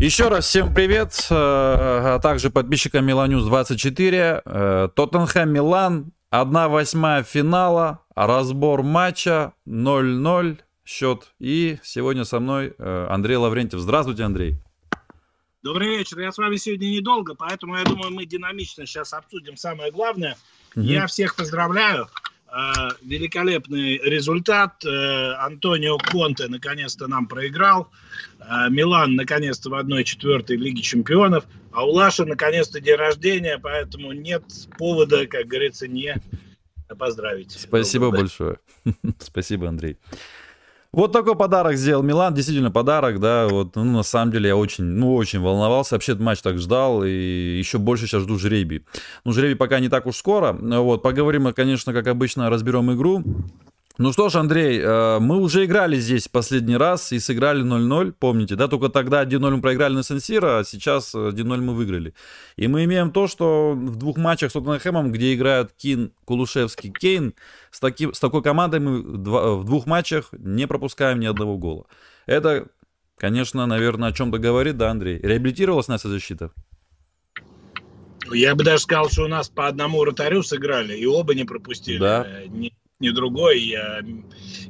Еще раз всем привет, э, а также подписчикам Миланюс 24. Э, Тоттенхэм Милан, 1 восьмая финала, разбор матча 0-0 счет. И сегодня со мной э, Андрей Лаврентьев. Здравствуйте, Андрей. Добрый вечер. Я с вами сегодня недолго, поэтому я думаю, мы динамично сейчас обсудим самое главное. Угу. Я всех поздравляю. Э, великолепный результат. Э, Антонио Конте наконец-то нам проиграл. Э, Милан наконец-то в 1-4 Лиги Чемпионов. А у Лаши наконец-то день рождения, поэтому нет повода, как говорится, не поздравить. Спасибо большое. Спасибо, Андрей. Вот такой подарок сделал Милан, действительно подарок, да, вот, ну, на самом деле я очень, ну, очень волновался, вообще этот матч так ждал, и еще больше сейчас жду жребий. Ну, жребий пока не так уж скоро, вот, поговорим мы, конечно, как обычно, разберем игру, ну что ж, Андрей, э, мы уже играли здесь последний раз и сыграли 0-0, помните, да? Только тогда 1-0 мы проиграли на Сенсира, а сейчас 1-0 мы выиграли. И мы имеем то, что в двух матчах с Тоттенхэмом, где играют Кин, Кулушевский, Кейн, с, таки, с такой командой мы в двух матчах не пропускаем ни одного гола. Это, конечно, наверное, о чем-то говорит, да, Андрей? Реабилитировалась наша защита? Я бы даже сказал, что у нас по одному вратарю сыграли, и оба не пропустили. Да. Э, ни другой. Я,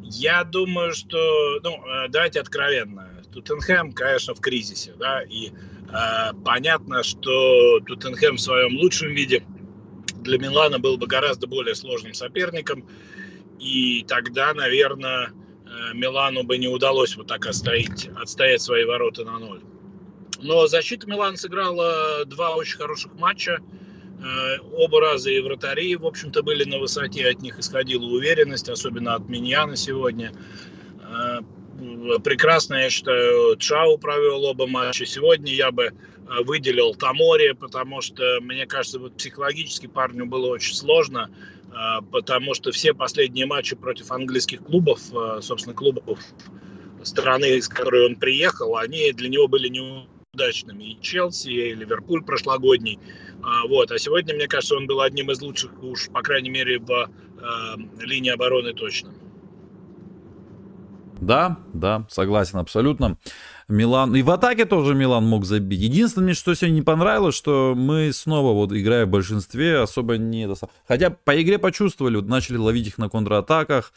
я думаю, что, ну, э, давайте откровенно, Тоттенхэм, конечно, в кризисе, да, и э, понятно, что Тоттенхэм в своем лучшем виде для Милана был бы гораздо более сложным соперником, и тогда, наверное, э, Милану бы не удалось вот так отстоять, отстоять свои ворота на ноль. Но защита Милана сыграла два очень хороших матча. Оба раза и вратари, в общем-то, были на высоте, от них исходила уверенность, особенно от Миньяна сегодня. Э, прекрасно, я считаю, Чау провел оба матча. Сегодня я бы э, выделил Тамори, потому что, мне кажется, вот психологически парню было очень сложно, потому что все последние матчи против английских клубов, собственно, клубов страны, из которой он приехал, они для него были неудачными. И Челси, и Ливерпуль прошлогодний – а, вот. А сегодня, мне кажется, он был одним из лучших, уж, по крайней мере, в э, линии обороны точно. Да, да, согласен абсолютно. Милан. И в атаке тоже Милан мог забить. Единственное, что сегодня не понравилось, что мы снова вот играя в большинстве, особо не... Хотя по игре почувствовали, вот начали ловить их на контратаках.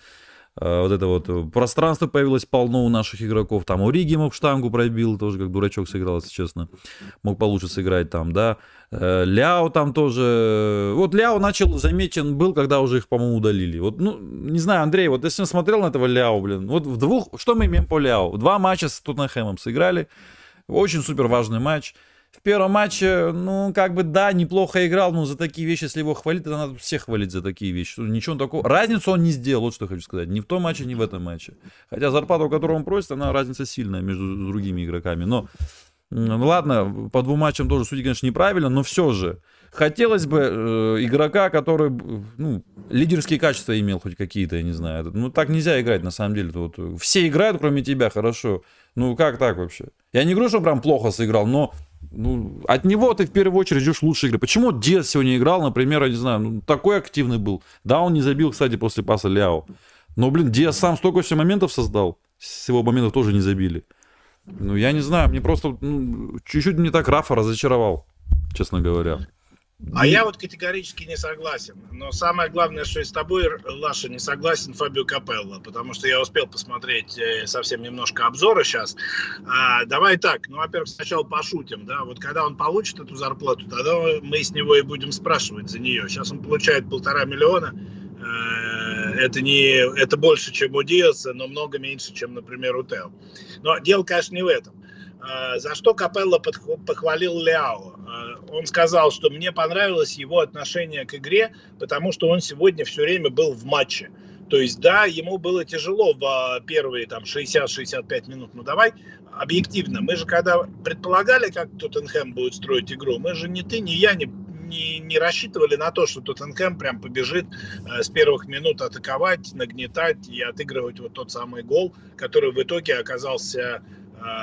Э, вот это вот э, пространство появилось полно у наших игроков. Там у Риги мог штангу пробил, тоже как дурачок сыграл, если честно. Мог получше сыграть там, да. Э, Ляо там тоже... Вот Ляо начал заметен был, когда уже их, по-моему, удалили. Вот, ну, не знаю, Андрей, вот если смотрел на этого Ляо, блин, вот в двух... Что мы имеем по Ляо? Два матча с Тоттенхэмом сыграли. Очень супер важный матч в первом матче, ну, как бы, да, неплохо играл, но за такие вещи, если его хвалить, то надо всех хвалить за такие вещи. Ничего такого. Разницу он не сделал, вот что я хочу сказать. Ни в том матче, ни в этом матче. Хотя зарплата, которую он просит, она разница сильная между другими игроками. Но, ну, ладно, по двум матчам тоже судить, конечно, неправильно, но все же. Хотелось бы э, игрока, который, ну, лидерские качества имел хоть какие-то, я не знаю. Ну, так нельзя играть, на самом деле. Вот, все играют, кроме тебя, хорошо. Ну, как так вообще? Я не говорю, что прям плохо сыграл, но ну, от него ты в первую очередь ждешь лучшей игры. Почему Диас сегодня играл, например, я не знаю, ну, такой активный был. Да, он не забил, кстати, после паса Ляо. Но, блин, Диас сам столько все моментов создал. С его моментов тоже не забили. Ну, я не знаю, мне просто ну, чуть-чуть мне так Рафа разочаровал, честно говоря. А я вот категорически не согласен. Но самое главное, что и с тобой, Лаша, не согласен Фабио Капелло, потому что я успел посмотреть э, совсем немножко обзора сейчас. А, давай так, ну, во-первых, сначала пошутим, да, вот когда он получит эту зарплату, тогда мы с него и будем спрашивать за нее. Сейчас он получает полтора миллиона, э, это, не, это больше, чем у Диаса, но много меньше, чем, например, у Тео. Но дело, конечно, не в этом. А, за что Капелло похвалил Ляо? А, он сказал, что мне понравилось его отношение к игре, потому что он сегодня все время был в матче. То есть, да, ему было тяжело в а, первые там 60-65 минут. Но давай объективно. Мы же когда предполагали, как Тоттенхэм будет строить игру, мы же ни ты, ни я не, не, не рассчитывали на то, что Тоттенхэм прям побежит э, с первых минут атаковать, нагнетать и отыгрывать вот тот самый гол, который в итоге оказался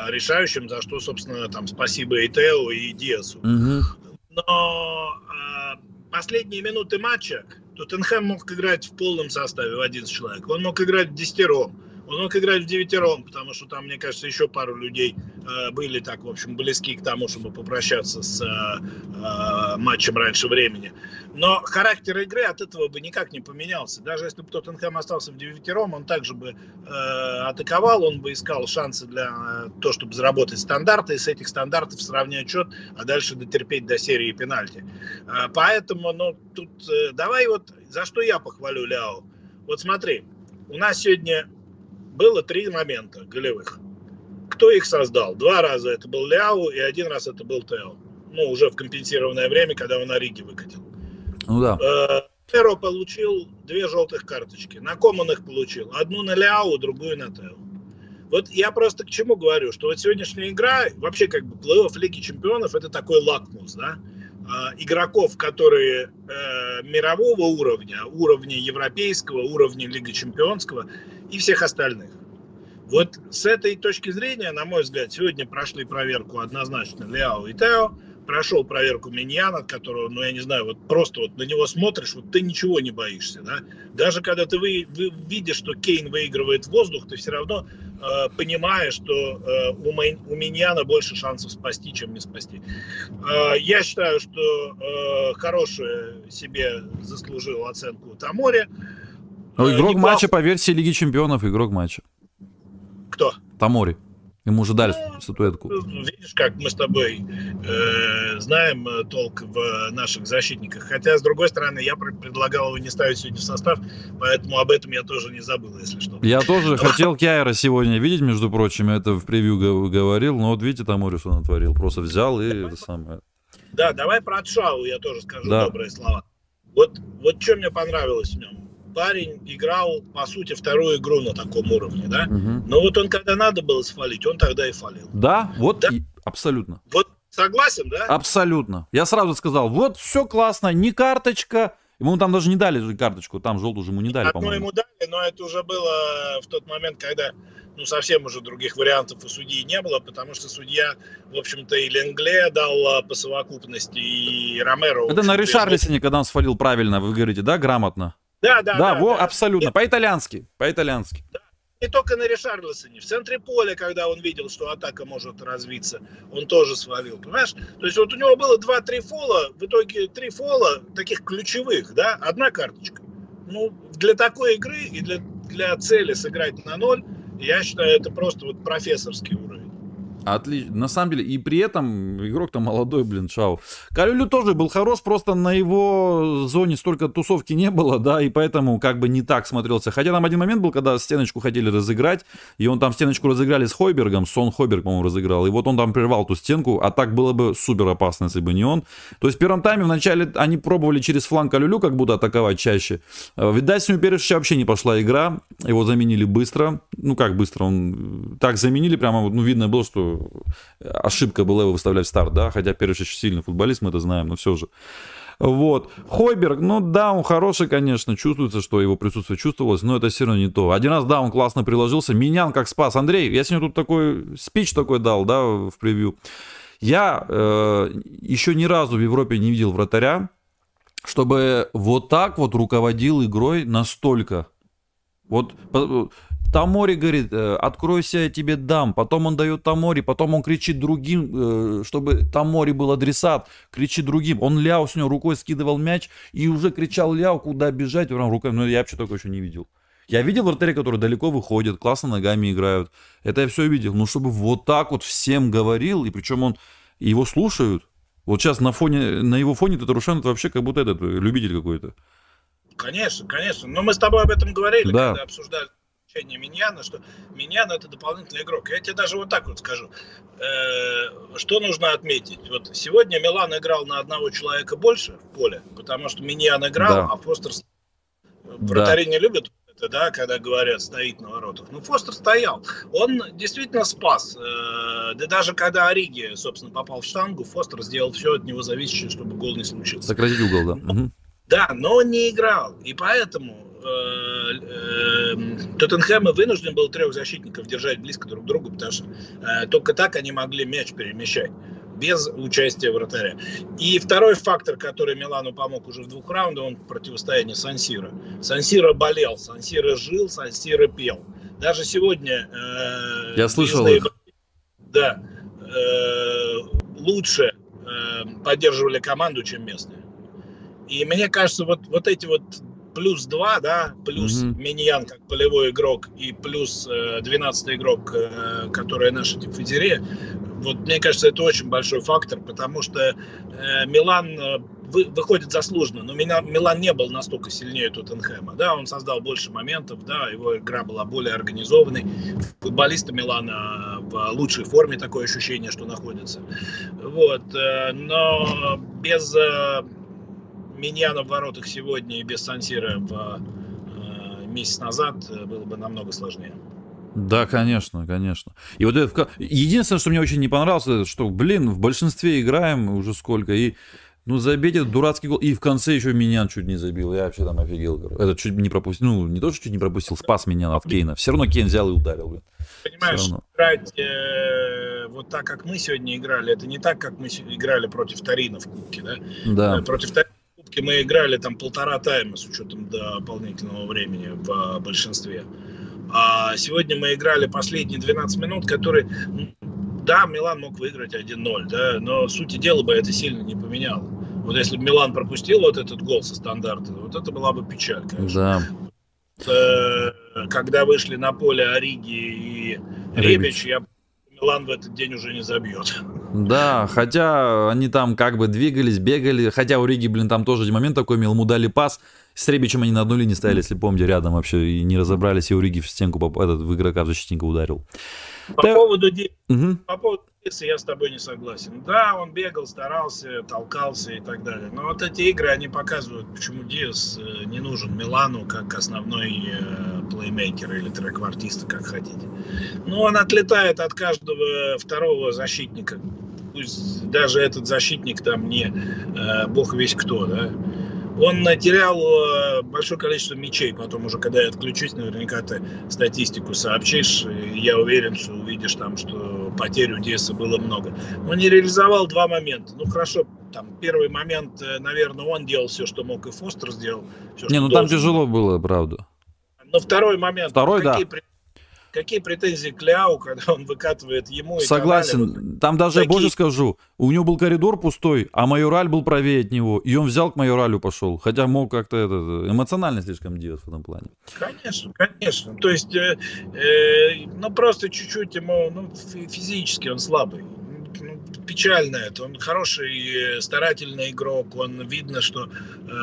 решающим, за что, собственно, там спасибо и Тео, и Диасу. Угу. Но э, последние минуты матча Тоттенхэм мог играть в полном составе, в 11 человек. Он мог играть в десятером. Он мог играть в девятером, потому что там, мне кажется, еще пару людей э, были так, в общем, близки к тому, чтобы попрощаться с э, э, матчем раньше времени. Но характер игры от этого бы никак не поменялся. Даже если бы Тоттенхэм остался в девятером, он также бы э, атаковал, он бы искал шансы для э, того, чтобы заработать стандарты, и с этих стандартов сравнять счет, а дальше дотерпеть до серии пенальти. Э, поэтому, ну, тут э, давай вот, за что я похвалю Ляо. Вот смотри, у нас сегодня было три момента голевых. Кто их создал? Два раза это был Ляу, и один раз это был Тео. Ну, уже в компенсированное время, когда он Ориги выкатил. Ну да. Тео получил две желтых карточки. На ком он их получил? Одну на Ляу, другую на Тео. Вот я просто к чему говорю, что вот сегодняшняя игра, вообще как бы плей-офф Лиги Чемпионов, это такой лакмус, да? А, игроков, которые э, мирового уровня, уровня европейского, уровня Лиги Чемпионского и всех остальных. Вот с этой точки зрения, на мой взгляд, сегодня прошли проверку однозначно Ляо и Тео, прошел проверку Миньяна, которого, ну, я не знаю, вот просто вот на него смотришь, вот ты ничего не боишься, да. Даже когда ты вы, вы видишь, что Кейн выигрывает воздух, ты все равно э, понимаешь, что э, у, Май, у Миньяна больше шансов спасти, чем не спасти. Э, я считаю, что э, хорошую себе заслужил оценку Тамори. Ну, игрок э, матча по версии Лиги Чемпионов, игрок матча. Кто? Тамори. Ему уже дали ну, статуэтку. Видишь, как мы с тобой э, знаем э, толк в наших защитниках. Хотя, с другой стороны, я предлагал его не ставить сегодня в состав, поэтому об этом я тоже не забыл, если что. Я тоже хотел Кяйра сегодня видеть, между прочим, это в превью говорил, но вот видите, там Морис он натворил. Просто взял и это самое. Да, давай про Тшау я тоже скажу да. добрые слова. Вот, вот что мне понравилось в нем парень играл, по сути, вторую игру на таком уровне, да? Угу. Но вот он, когда надо было свалить, он тогда и фалил. Да, вот да? И, абсолютно. Вот согласен, да? Абсолютно. Я сразу сказал, вот все классно, не карточка, Ему там даже не дали же карточку, там желтую же ему не дали, Одну ему дали, но это уже было в тот момент, когда ну, совсем уже других вариантов у судьи не было, потому что судья, в общем-то, и Ленгле дал а, по совокупности, и Ромеро... Это на Ришарлисоне, когда он свалил правильно, вы говорите, да, грамотно? Да, да, да. во, да. абсолютно. По-итальянски. По-итальянски. Да. Не только на Ришарлисоне. В центре поля, когда он видел, что атака может развиться, он тоже свалил. Понимаешь? То есть вот у него было 2-3 фола, в итоге 3 фола таких ключевых, да, одна карточка. Ну, для такой игры и для, для цели сыграть на ноль, я считаю, это просто вот профессорский уровень. Отлично. На самом деле, и при этом игрок-то молодой, блин, Шау. Калюлю тоже был хорош, просто на его зоне столько тусовки не было, да, и поэтому как бы не так смотрелся. Хотя там один момент был, когда стеночку хотели разыграть, и он там стеночку разыграли с Хойбергом, Сон Хойберг, по-моему, разыграл, и вот он там прервал ту стенку, а так было бы супер опасно, если бы не он. То есть в первом тайме вначале они пробовали через фланг Калюлю как будто атаковать чаще. Э, видать, с ним Перешича вообще не пошла игра, его заменили быстро, ну как быстро, он так заменили, прямо, ну видно было, что ошибка была его выставлять в старт, да, хотя Переш очень сильный футболист, мы это знаем, но все же. Вот. Хойберг, ну да, он хороший, конечно, чувствуется, что его присутствие чувствовалось, но это все равно не то. Один раз, да, он классно приложился. Менян как спас. Андрей, я сегодня тут такой спич такой дал, да, в превью. Я э, еще ни разу в Европе не видел вратаря, чтобы вот так вот руководил игрой настолько. Вот Тамори говорит, «Э, откройся, я тебе дам. Потом он дает Тамори, потом он кричит другим, э, чтобы Тамори был адресат, кричит другим. Он Ляо с него рукой скидывал мяч и уже кричал Ляо, куда бежать, прям рукой. Ну, я вообще такого еще не видел. Я видел вратарей, которые далеко выходят, классно ногами играют. Это я все видел. Ну, чтобы вот так вот всем говорил, и причем он его слушают. Вот сейчас на фоне, на его фоне Татарушан это вообще как будто этот любитель какой-то. Конечно, конечно. Но мы с тобой об этом говорили, да. когда обсуждали исключение Миньяна, что Миньян это дополнительный игрок. Я тебе даже вот так вот скажу. Э, что нужно отметить? Вот сегодня Милан играл на одного человека больше в поле, потому что Миньян играл, да. а Фостер... Вратари да. не любят это, да, когда говорят, стоит на воротах. Ну, Фостер стоял. Он действительно спас. Э, да даже когда Ориги, собственно, попал в штангу, Фостер сделал все от него зависящее, чтобы гол не случился. Сократить угол, да. Но, да, но он не играл. И поэтому Тоттенхэм вынужден был трех защитников держать близко друг к другу, потому что э, только так они могли мяч перемещать без участия вратаря. И второй фактор, который Милану помог уже в двух раундах, он противостояние Сансира. Сансира болел, Сансира жил, Сансира пел. Даже сегодня... Э, Я слышал их. Да. Э, лучше э, поддерживали команду, чем местные. И мне кажется, вот, вот эти вот плюс 2, да, плюс mm-hmm. Миньян как полевой игрок и плюс э, 12 игрок, э, который наша диффузерия, вот мне кажется, это очень большой фактор, потому что э, Милан э, вы, выходит заслуженно, но Милан, Милан не был настолько сильнее Тоттенхэма, да, он создал больше моментов, да, его игра была более организованной, футболисты Милана в лучшей форме, такое ощущение, что находятся, вот, э, но без э, Миньяна в воротах сегодня и без Сансира в э, месяц назад э, было бы намного сложнее. Да, конечно, конечно. И вот это, единственное, что мне очень не понравилось, это что, блин, в большинстве играем уже сколько, и ну, забейте этот дурацкий гол. И в конце еще меня чуть не забил. Я вообще там офигел. Это чуть не пропустил. Ну, не то, что чуть не пропустил, спас меня от Кейна. Все равно Кейн взял и ударил. Блин. Понимаешь, играть э, вот так, как мы сегодня играли, это не так, как мы играли против Тарина в Кубке, да? Да. Э, против Тарина Кубке мы играли там полтора тайма с учетом дополнительного времени в большинстве. А сегодня мы играли последние 12 минут, которые, да, Милан мог выиграть 1-0, да, но сути дела бы это сильно не поменяло. Вот если бы Милан пропустил вот этот гол со стандарта, вот это была бы печаль, конечно. Да. Э, когда вышли на поле Ориги и Ребич, я Милан в этот день уже не забьет. Да, хотя они там как бы двигались, бегали, хотя у Риги, блин, там тоже один момент такой, ему дали пас, с Ребичем они на одной линии стояли, если помните, рядом вообще, и не разобрались, и у Риги в стенку, этот, в игрока, в защитника ударил. По да. поводу угу. по поводу Диаса я с тобой не согласен. Да, он бегал, старался, толкался и так далее. Но вот эти игры, они показывают, почему Диас э, не нужен Милану как основной э, плеймейкер или трек-артиста, как хотите. Ну, он отлетает от каждого второго защитника. Пусть даже этот защитник там не э, бог весь кто, да он терял э, большое количество мячей. Потом уже, когда я отключусь, наверняка ты статистику сообщишь. Я уверен, что увидишь там, что потерь у Диаса было много. Он не реализовал два момента. Ну, хорошо, там первый момент, э, наверное, он делал все, что мог, и Фостер сделал. Все, не, ну там тяжело было, правда. Но второй момент. Второй, какие да. Какие претензии к Ляу, когда он выкатывает ему? Согласен. Канале, Там даже такие... больше скажу. У него был коридор пустой, а майораль был правее от него. И он взял к майоралю пошел. Хотя мог как-то это, эмоционально слишком делать в этом плане. Конечно, конечно. То есть, э, э, ну просто чуть-чуть ему, ну физически он слабый ну, печально это. Он хороший, старательный игрок. Он видно, что э,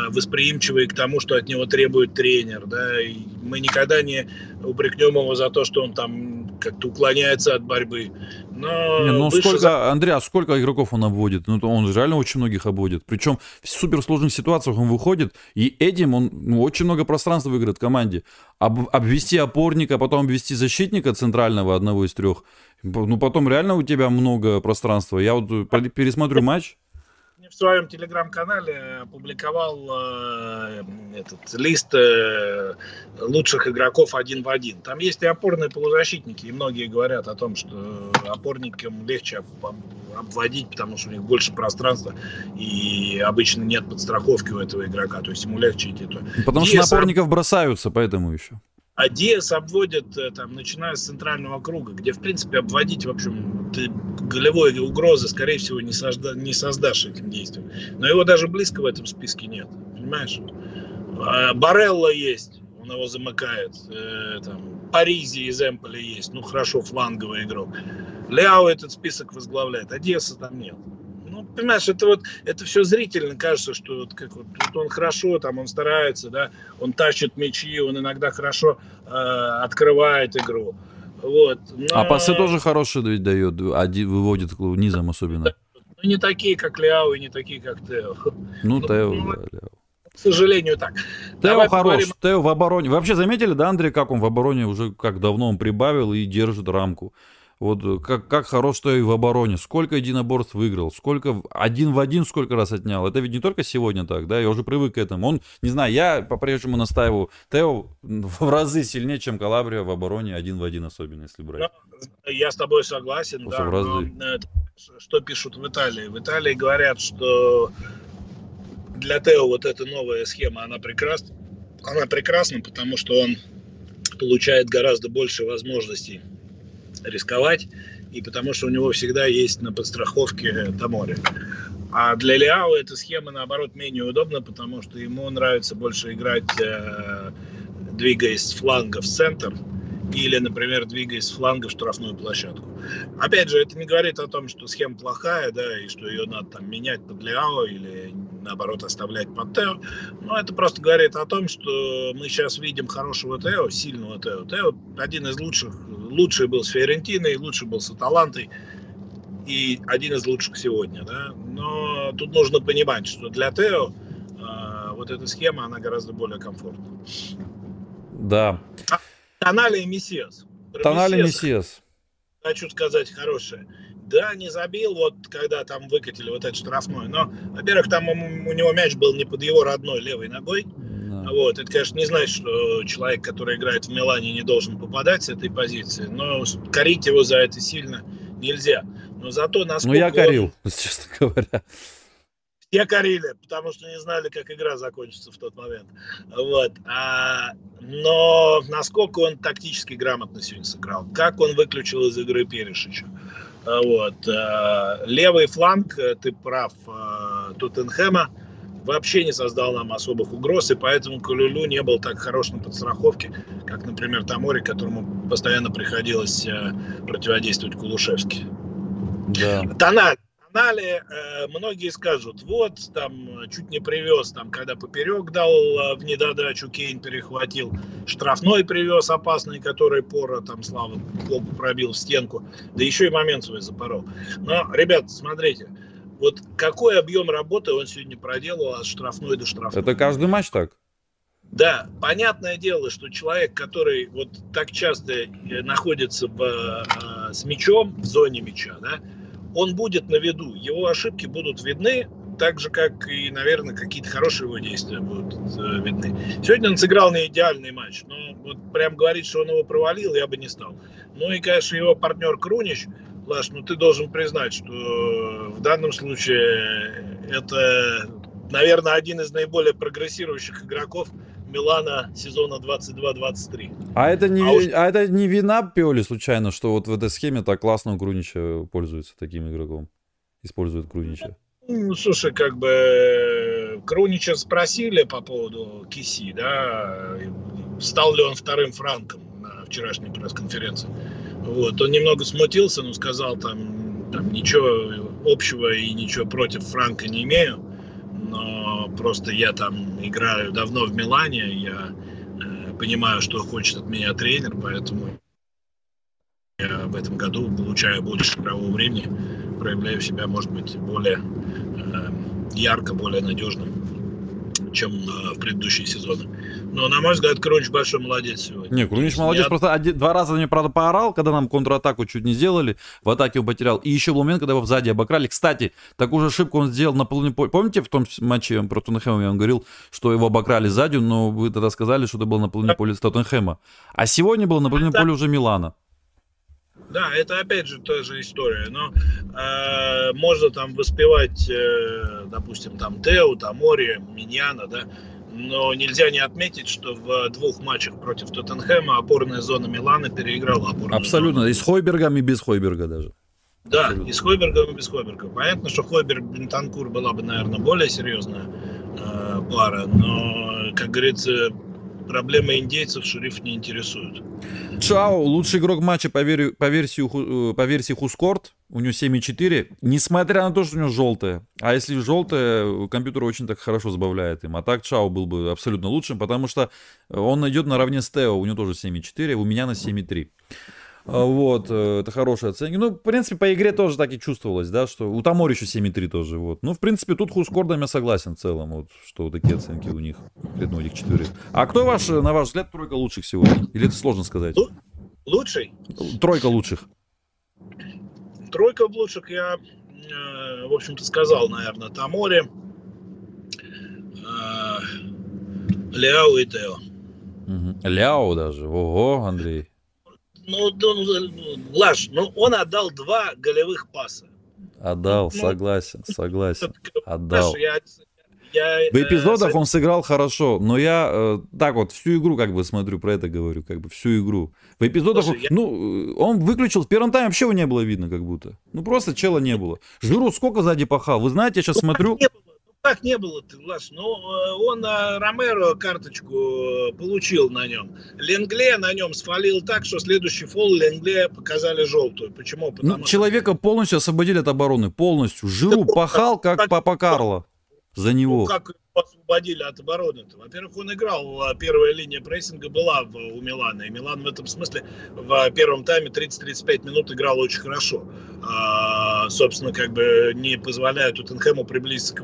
восприимчивый к тому, что от него требует тренер. Да? И мы никогда не упрекнем его за то, что он там как-то уклоняется от борьбы. Но не, ну сколько, за... Андрей, а сколько игроков он обводит? Ну, он реально очень многих обводит. Причем в суперсложных ситуациях он выходит, и этим он ну, очень много пространства выиграет команде. Об, обвести опорника, потом обвести защитника центрального, одного из трех. Ну, потом реально у тебя много пространства. Я вот пересмотрю матч, в своем телеграм-канале опубликовал э, этот лист э, лучших игроков один в один. Там есть и опорные полузащитники, и многие говорят о том, что опорникам легче обводить, потому что у них больше пространства, и обычно нет подстраховки у этого игрока, то есть ему легче идти. Потому что на опорников бросаются, поэтому еще. А Диас обводит, э, там, начиная с центрального круга, где, в принципе, обводить, в общем, ты голевой угрозы, скорее всего, не, созда, не создашь этим действием. Но его даже близко в этом списке нет, понимаешь? А Барелла есть, он его замыкает. Э, там, Паризи из Эмполи есть, ну, хорошо, фланговый игрок. Ляо этот список возглавляет, а Диаса там нет понимаешь, это вот, это все зрительно кажется, что вот, как вот, вот он хорошо, там, он старается, да, он тащит мячи, он иногда хорошо э, открывает игру. Вот. Но... А пасы тоже хорошие ведь дает, один выводит низом особенно. Ну, не такие, как Ляо, и не такие, как Тео. Ну, ну Тео, ну, да, Ляо. К сожалению, так. Тео Давай хорош, поговорим... Тео в обороне. Вы вообще заметили, да, Андрей, как он в обороне уже как давно он прибавил и держит рамку? Вот э, как, как хорош что и в обороне. Сколько единоборств выиграл, сколько один в один сколько раз отнял. Это ведь не только сегодня так, да, я уже привык к этому. Он, не знаю, я по-прежнему настаиваю. Тео в разы сильнее, чем Калабрия в обороне один в один, особенно если брать. Я с тобой согласен, Просто да. В разы. Но, э, что пишут в Италии? В Италии говорят, что для Тео вот эта новая схема, она прекрасна. Она прекрасна, потому что он получает гораздо больше возможностей рисковать, и потому что у него всегда есть на подстраховке Тамори. А для Ляо эта схема, наоборот, менее удобна, потому что ему нравится больше играть, э, двигаясь с фланга в центр, или, например, двигаясь с фланга в штрафную площадку. Опять же, это не говорит о том, что схема плохая, да, и что ее надо там менять под Ляо или наоборот оставлять под Тео. Но это просто говорит о том, что мы сейчас видим хорошего Тео, сильного Тео. Тео один из лучших, лучший был с Фиорентиной, лучший был с Аталантой и один из лучших сегодня, да. Но тут нужно понимать, что для Тео э, вот эта схема, она гораздо более комфортна. Да. А, Тонали и Мессиас. Тонали Мессиас. Хочу сказать хорошее. Да, не забил, вот когда там выкатили вот этот штрафной. Но, во-первых, там у, у него мяч был не под его родной левой ногой. Да. Вот. Это, конечно, не значит, что человек, который играет в Милане, не должен попадать с этой позиции. Но корить его за это сильно нельзя. Но зато насколько... Ну, я корил, он... честно говоря. Все корили, потому что не знали, как игра закончится в тот момент. Вот. А, но насколько он тактически грамотно сегодня сыграл, как он выключил из игры Перешича. А, вот. А, левый фланг, э, ты прав, а, Тоттенхэма вообще не создал нам особых угроз, и поэтому Калюлю не был так хорош на подстраховке, как, например, Тамори, которому постоянно приходилось э, противодействовать Кулушевски. Да. Тональ. Тонале э, многие скажут, вот, там, чуть не привез, там, когда поперек дал э, в недодачу, Кейн перехватил, штрафной привез опасный, который Пора, там, слава богу, пробил в стенку, да еще и момент свой запорол. Но, ребят, смотрите, вот какой объем работы он сегодня проделал от штрафной до штрафной. Это каждый матч так? Да, понятное дело, что человек, который вот так часто э, находится в, э, с мячом, в зоне мяча, да, он будет на виду, его ошибки будут видны, так же, как и, наверное, какие-то хорошие его действия будут э, видны. Сегодня он сыграл не идеальный матч, но вот прям говорить, что он его провалил, я бы не стал. Ну и, конечно, его партнер Крунич, Лаш, ну ты должен признать, что в данном случае это, наверное, один из наиболее прогрессирующих игроков Милана сезона 22-23. А это не, а, уж... а это не вина Пиоли случайно, что вот в этой схеме так классно Крунича пользуется таким игроком? Использует Крунича? Ну, слушай, как бы Крунича спросили по поводу Киси, да, стал ли он вторым франком на вчерашней пресс-конференции. Вот, он немного смутился, но сказал там, там ничего общего и ничего против Франка не имею но просто я там играю давно в Милане, я э, понимаю, что хочет от меня тренер, поэтому я в этом году получаю больше игрового времени, проявляю себя, может быть, более э, ярко, более надежным чем э, в предыдущие сезоны. Но, на мой взгляд, Крунич большой молодец сегодня. Не, Крунич молодец, я... просто один, два раза мне, правда, поорал, когда нам контратаку чуть не сделали, в атаке он потерял. И еще был момент, когда его сзади обокрали. Кстати, такую же ошибку он сделал на половине поля. Помните, в том матче про Тоттенхэма я вам говорил, что его обокрали сзади, но вы тогда сказали, что это было на половине поля Тоттенхэма. А сегодня было на половине поля уже Милана. Да, это опять же та же история. Но э, можно там воспевать, э, допустим, там Тео, Тамори, Миньяна, да, но нельзя не отметить, что в двух матчах против Тоттенхэма опорная зона Милана переиграла опорную Абсолютно, зону. и с Хойбергом, и без Хойберга даже. Да, Абсолютно. и с Хойбергом, и без Хойберга. Понятно, что Хойберг Бентанкур была бы, наверное, более серьезная э, пара, но, как говорится, проблемы индейцев шериф не интересуют. Чао, лучший игрок матча по, вер... по, версии, э, по версии Хускорт, у него 7,4, несмотря на то, что у него желтое. А если желтое, компьютер очень так хорошо забавляет им. А так Чао был бы абсолютно лучшим, потому что он идет наравне с Тео, у него тоже 7,4, у меня на 7,3. А, вот, э, это хорошая оценка. Ну, в принципе, по игре тоже так и чувствовалось, да, что у Тамори еще 7,3 тоже, вот. Ну, в принципе, тут Хускордом я согласен в целом, вот, что такие оценки у них, конкретно у них четверых. А кто ваш, на ваш взгляд, тройка лучших сегодня? Или это сложно сказать? Лучший? Тройка лучших. Тройка лучших я, э, в общем-то, сказал, наверное, Тамори, э, Ляо и Тео. Ляо даже, ого, Андрей ну, ну, Лаш, ну он отдал два голевых паса. Отдал, ну, согласен, согласен. Отдал. Я, я, в эпизодах э, он сыграл хорошо, но я э, так вот всю игру как бы смотрю, про это говорю, как бы всю игру. В эпизодах, Слушай, он, я... ну, он выключил, в первом тайме вообще его не было видно как будто. Ну, просто чела не было. Жиру сколько сзади пахал? Вы знаете, я сейчас ну, смотрю... Не было так не было, ты, Влас. Ну, э, он а, Ромеро карточку э, получил на нем. Ленгле на нем свалил так, что следующий фол Ленгле показали желтую. Почему? Ну, Потому ну, что... Человека полностью освободили от обороны. Полностью. Жиру пахал, как Папа Карло за него. Ну, как освободили от обороны. -то. Во-первых, он играл, а первая линия прессинга была у Милана, и Милан в этом смысле в первом тайме 30-35 минут играл очень хорошо. А, собственно, как бы не позволяя Тоттенхэму приблизиться к,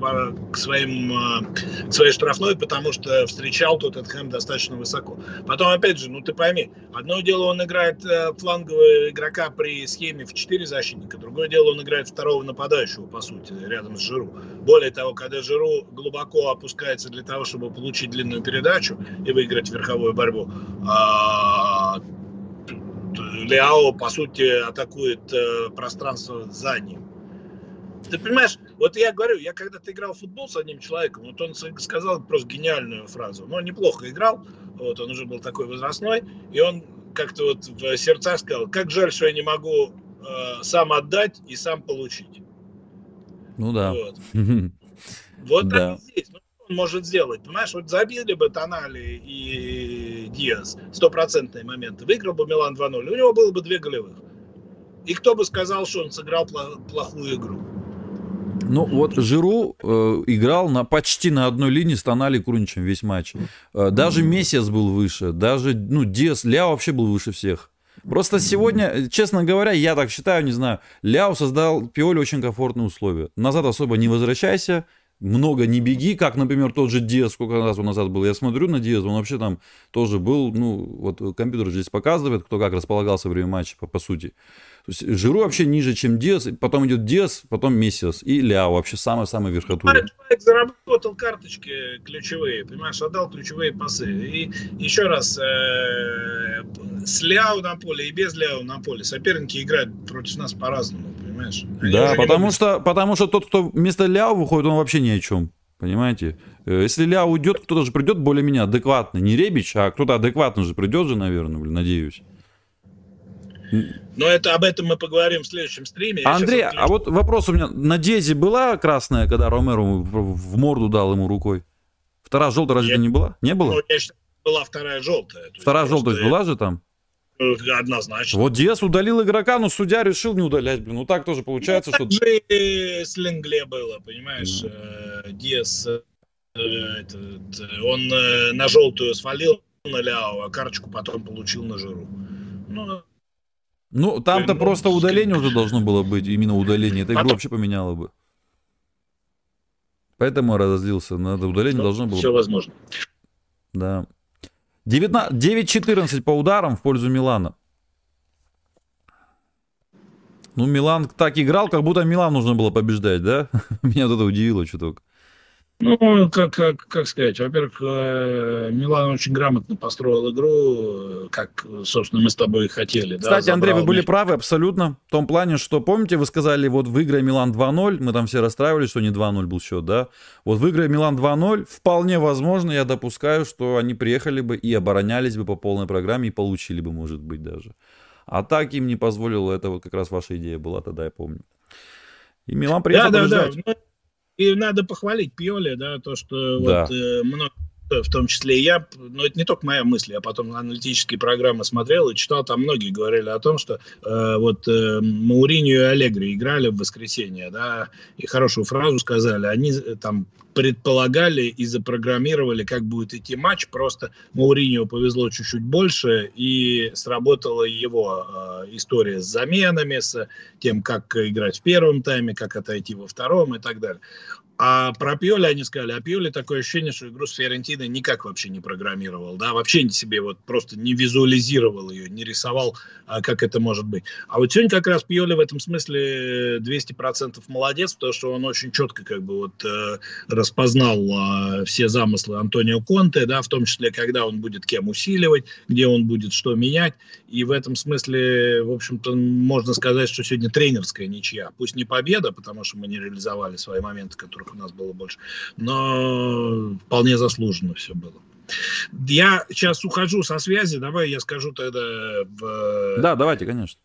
к, своим, а, к своей штрафной, потому что встречал Тоттенхэм достаточно высоко. Потом, опять же, ну ты пойми, одно дело он играет э, флангового игрока при схеме в 4 защитника, другое дело он играет второго нападающего, по сути, рядом с Жиру. Более того, когда Жиру глубоко опускается для того, чтобы получить длинную передачу и выиграть верховую борьбу. А, по сути, атакует э, пространство за ним. Ты понимаешь, вот я говорю, я когда-то играл в футбол с одним человеком, вот он сказал просто гениальную фразу. Но он неплохо играл, вот он уже был такой возрастной, и он как-то вот в сердцах сказал, как жаль, что я не могу э, сам отдать и сам получить. Ну да. Вот, вот так и здесь. Он может сделать. Понимаешь, вот забили бы Тонали и Диас стопроцентные моменты, выиграл бы Милан 2-0, у него было бы две голевых. И кто бы сказал, что он сыграл плохую игру? Ну вот Жиру э, играл на, почти на одной линии с Тонали Круничем весь матч. Э, даже Мессиас был выше, даже ну, Диас, Ляо вообще был выше всех. Просто сегодня, честно говоря, я так считаю, не знаю, Ляо создал Пиоле очень комфортные условия. Назад особо не возвращайся, много не беги, как, например, тот же Диас, сколько раз он назад был. Я смотрю на Диас, он вообще там тоже был, ну, вот компьютер здесь показывает, кто как располагался во время матча, по, по сути. То есть Жиру вообще ниже, чем Диас, потом идет Диас, потом Мессиас и Ляо, вообще самый-самый верхотуре. Человек заработал карточки ключевые, понимаешь, отдал ключевые пасы. И еще раз, э, с Ляо на поле и без Ляо на поле соперники играют против нас по-разному понимаешь? да, потому что, потому что тот, кто вместо Ляо выходит, он вообще ни о чем. Понимаете? Э, если Ляо уйдет, кто-то же придет более-менее адекватный. Не Ребич, а кто-то адекватный же придет же, наверное, блин, надеюсь. Но это об этом мы поговорим в следующем стриме. Я Андрей, а вот вопрос у меня. На Дезе была красная, когда Ромеро в морду дал ему рукой? Вторая желтая разве я, не была? Не было? Ну, я считаю, была вторая желтая. Вторая желтая была же там? Однозначно. Вот Диас удалил игрока, но судья решил не удалять. Блин, ну так тоже получается, ну, так что... же с Ленгле было, понимаешь? Mm. Диас, э, этот, он э, на желтую свалил на Ляо, а карточку потом получил на жиру. Ну, ну там-то ну, просто удаление уже должно было быть, именно удаление. Это игру вообще поменяло бы. Поэтому я разозлился. Надо удаление должно было Все возможно. Да. 9-14 по ударам в пользу Милана. Ну, Милан так играл, как будто Милан нужно было побеждать, да? Меня вот это удивило чуток. Ну, как, как, как сказать, во-первых, э, Милан очень грамотно построил игру, э, как, собственно, мы с тобой и хотели. Кстати, да, Андрей, вы были правы абсолютно. В том плане, что, помните, вы сказали, вот в игре Милан 2-0, мы там все расстраивались, что не 2-0 был счет, да? Вот в игре Милан 2-0, вполне возможно, я допускаю, что они приехали бы и оборонялись бы по полной программе и получили бы, может быть, даже. А так им не позволило, это вот как раз ваша идея была тогда, я помню. И Милан приехал да, побеждать. Да, да. И надо похвалить Пьоли, да, то, что да. вот э, много в том числе и я, но это не только моя мысль, я потом аналитические программы смотрел и читал, там многие говорили о том, что э, вот э, Мауриньо и Аллегри играли в воскресенье, да, и хорошую фразу сказали, они э, там предполагали и запрограммировали, как будет идти матч, просто Мауриньо повезло чуть-чуть больше, и сработала его э, история с заменами, с тем, как играть в первом тайме, как отойти во втором и так далее. А про Пьоли они сказали, а Пьоли такое ощущение, что игру с Фиорентиной никак вообще не программировал, да, вообще себе вот просто не визуализировал ее, не рисовал, а, как это может быть. А вот сегодня как раз Пьоли в этом смысле 200% молодец, потому что он очень четко как бы вот э, распознал э, все замыслы Антонио Конте, да, в том числе, когда он будет кем усиливать, где он будет что менять, и в этом смысле, в общем-то, можно сказать, что сегодня тренерская ничья, пусть не победа, потому что мы не реализовали свои моменты, которые у нас было больше. Но вполне заслуженно все было. Я сейчас ухожу со связи, давай я скажу тогда в... Да, давайте, конечно.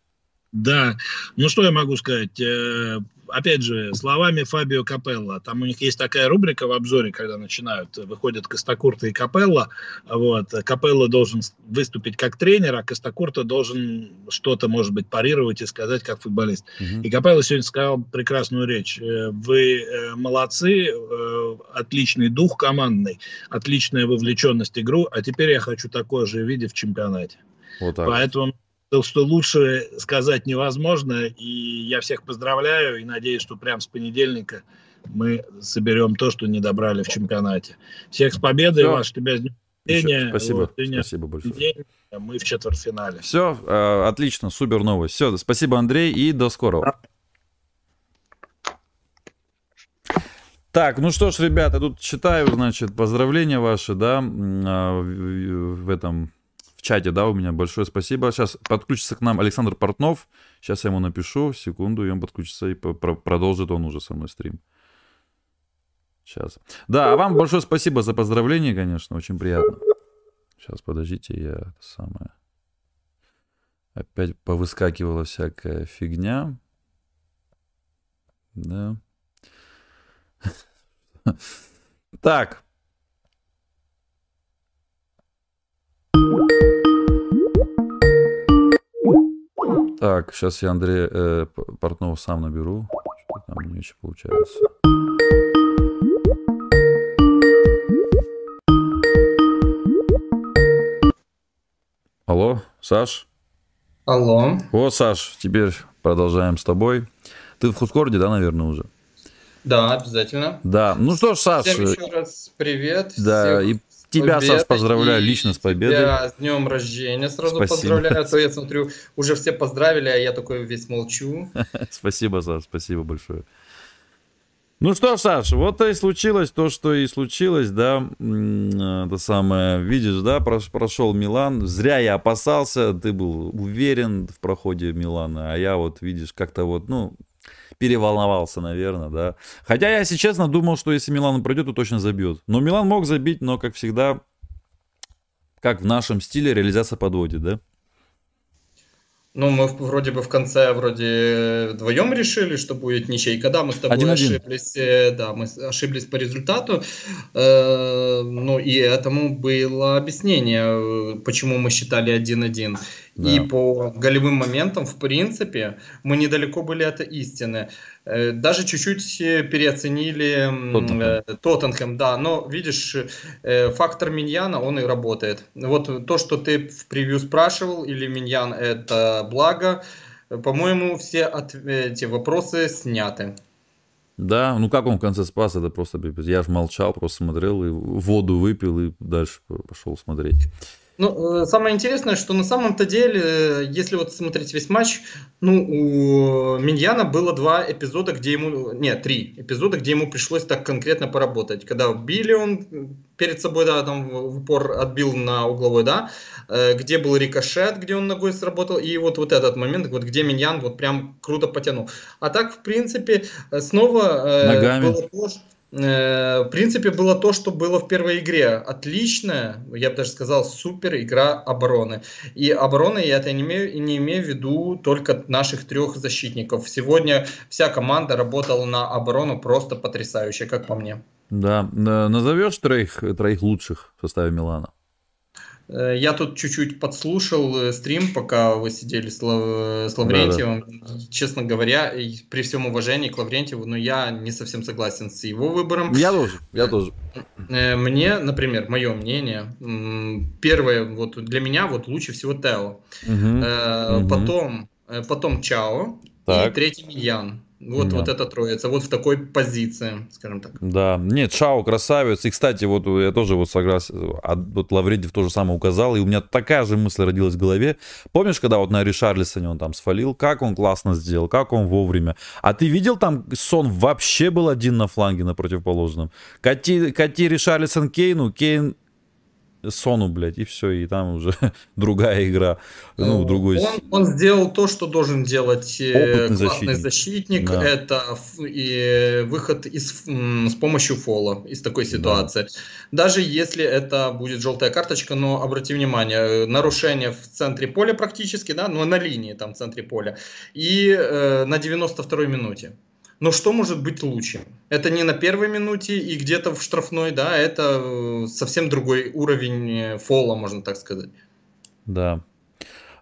Да, ну что я могу сказать? Э, опять же, словами Фабио Капелла. Там у них есть такая рубрика в обзоре, когда начинают, выходят Костакурта и Капелла. Вот. Капелла должен выступить как тренер, а Костакурта должен что-то, может быть, парировать и сказать как футболист. Угу. И Капелла сегодня сказал прекрасную речь. Э, вы э, молодцы, отличный дух командный, отличная вовлеченность в игру, а теперь я хочу такое же видеть в чемпионате. Вот так. Поэтому что лучше сказать невозможно. И я всех поздравляю и надеюсь, что прямо с понедельника мы соберем то, что не добрали в чемпионате. Всех с победой, Все. ваш тебя с днем Спасибо. Вот, Спасибо большое. День, мы в четвертьфинале. Все, э, отлично, супер новость. Все, спасибо, Андрей, и до скорого. Так, ну что ж, ребята, тут читаю, значит, поздравления ваши, да, а, в этом в чате, да, у меня большое спасибо. Сейчас подключится к нам Александр Портнов. Сейчас я ему напишу, секунду, и он подключится и продолжит он уже со мной стрим. Сейчас. Да, а вам большое спасибо за поздравление, конечно, очень приятно. Сейчас, подождите, я самое... Опять повыскакивала всякая фигня. Да. Так, Так, сейчас я Андрея э, Портнова сам наберу. Что там не очень получается. Алло, Саш? Алло. О, Саш, теперь продолжаем с тобой. Ты в Хускорде, да, наверное, уже? Да, обязательно. Да, ну что ж, Саш. Всем еще раз привет. Да, Всех... и Тебя, побед. Саш, поздравляю лично с победой. Тебя с днем рождения сразу Спасибо. поздравляю. А то я смотрю, уже все поздравили, а я такой весь молчу. Спасибо, Саш, спасибо большое. Ну что ж, Саш, вот и случилось то, что и случилось, да, это самое, видишь, да, прошел Милан, зря я опасался, ты был уверен в проходе Милана, а я вот, видишь, как-то вот, ну, переволновался, наверное, да. Хотя я, если честно, думал, что если Милан пройдет, то точно забьет. Но Милан мог забить, но, как всегда, как в нашем стиле, реализация подводит, да? Ну, мы вроде бы в конце вроде вдвоем решили, что будет ничейка. Да, мы с тобой 1 -1. ошиблись, э, да, мы ошиблись по результату. Э, ну, и этому было объяснение, почему мы считали 1-1. Да. И по голевым моментам, в принципе, мы недалеко были от истины. Э, даже чуть-чуть переоценили Тоттенхэм. Тоттенхэм, да. Но, видишь, фактор Миньяна, он и работает. Вот то, что ты в превью спрашивал, или Миньян это благо. По-моему, все от, эти вопросы сняты. Да, ну как он в конце спас, это просто Я же молчал, просто смотрел и воду выпил и дальше пошел смотреть. Ну, э, самое интересное, что на самом-то деле, если вот смотреть весь матч, ну, у Миньяна было два эпизода, где ему, нет, три эпизода, где ему пришлось так конкретно поработать. Когда били он перед собой, да, там в упор отбил на угловой, да, э, где был рикошет, где он ногой сработал, и вот, вот этот момент, вот где Миньян вот прям круто потянул. А так, в принципе, снова э, Ногами. было то, Э, в принципе, было то, что было в первой игре. Отличная, я бы даже сказал, супер игра обороны. И обороны я это не имею, не имею в виду только наших трех защитников. Сегодня вся команда работала на оборону просто потрясающе, как по мне. Да, назовешь троих, троих лучших в составе Милана? Э, я тут чуть-чуть подслушал э, стрим, пока вы сидели с, Лав... с Лаврентьевым. Да, да. Честно говоря, при всем уважении к Лаврентьеву, но я не совсем согласен с его выбором. Я тоже, я тоже. Э, мне, например, мое мнение, первое, вот для меня вот лучше всего Тео. Угу, потом, угу. потом Чао так. и третий Мильян. Вот, да. вот эта троица, вот в такой позиции, скажем так. Да, нет, Шау красавец. И, кстати, вот я тоже вот согласен, а вот Лавредев тоже самое указал, и у меня такая же мысль родилась в голове. Помнишь, когда вот на Ришарлисоне он там свалил, как он классно сделал, как он вовремя. А ты видел там, Сон вообще был один на фланге на противоположном. Кати, Кати Ришарлисон Кейну, Кейн Сону, блядь, и все, и там уже другая игра, ну, ну другой... Он, он сделал то, что должен делать э, Опытный защитник, защитник да. это и выход из, с помощью фола из такой ситуации. Да. Даже если это будет желтая карточка, но обрати внимание, нарушение в центре поля практически, да, но на линии там в центре поля, и э, на 92-й минуте. Но что может быть лучше? Это не на первой минуте и где-то в штрафной, да, это э, совсем другой уровень э, фола, можно так сказать. Да.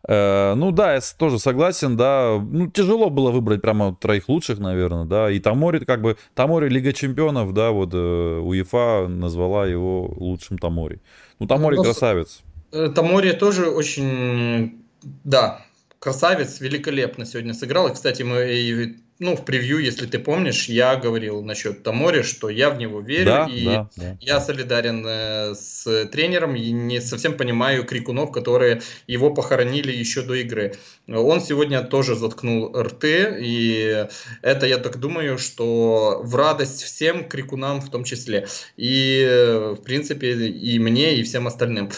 Э, ну да, я тоже согласен, да. Ну, тяжело было выбрать прямо троих лучших, наверное, да. И Тамори, как бы, Тамори Лига Чемпионов, да, вот УЕФА назвала его лучшим Тамори. Ну, Тамори ну, красавец. Тамори тоже очень, да, красавец, великолепно сегодня сыграл. И, кстати, мы ну, в превью, если ты помнишь, я говорил насчет Тамори, что я в него верю, да, и да, да. я солидарен э, с тренером, и не совсем понимаю крикунов, которые его похоронили еще до игры. Он сегодня тоже заткнул рты, и это, я так думаю, что в радость всем крикунам в том числе, и, э, в принципе, и мне, и всем остальным.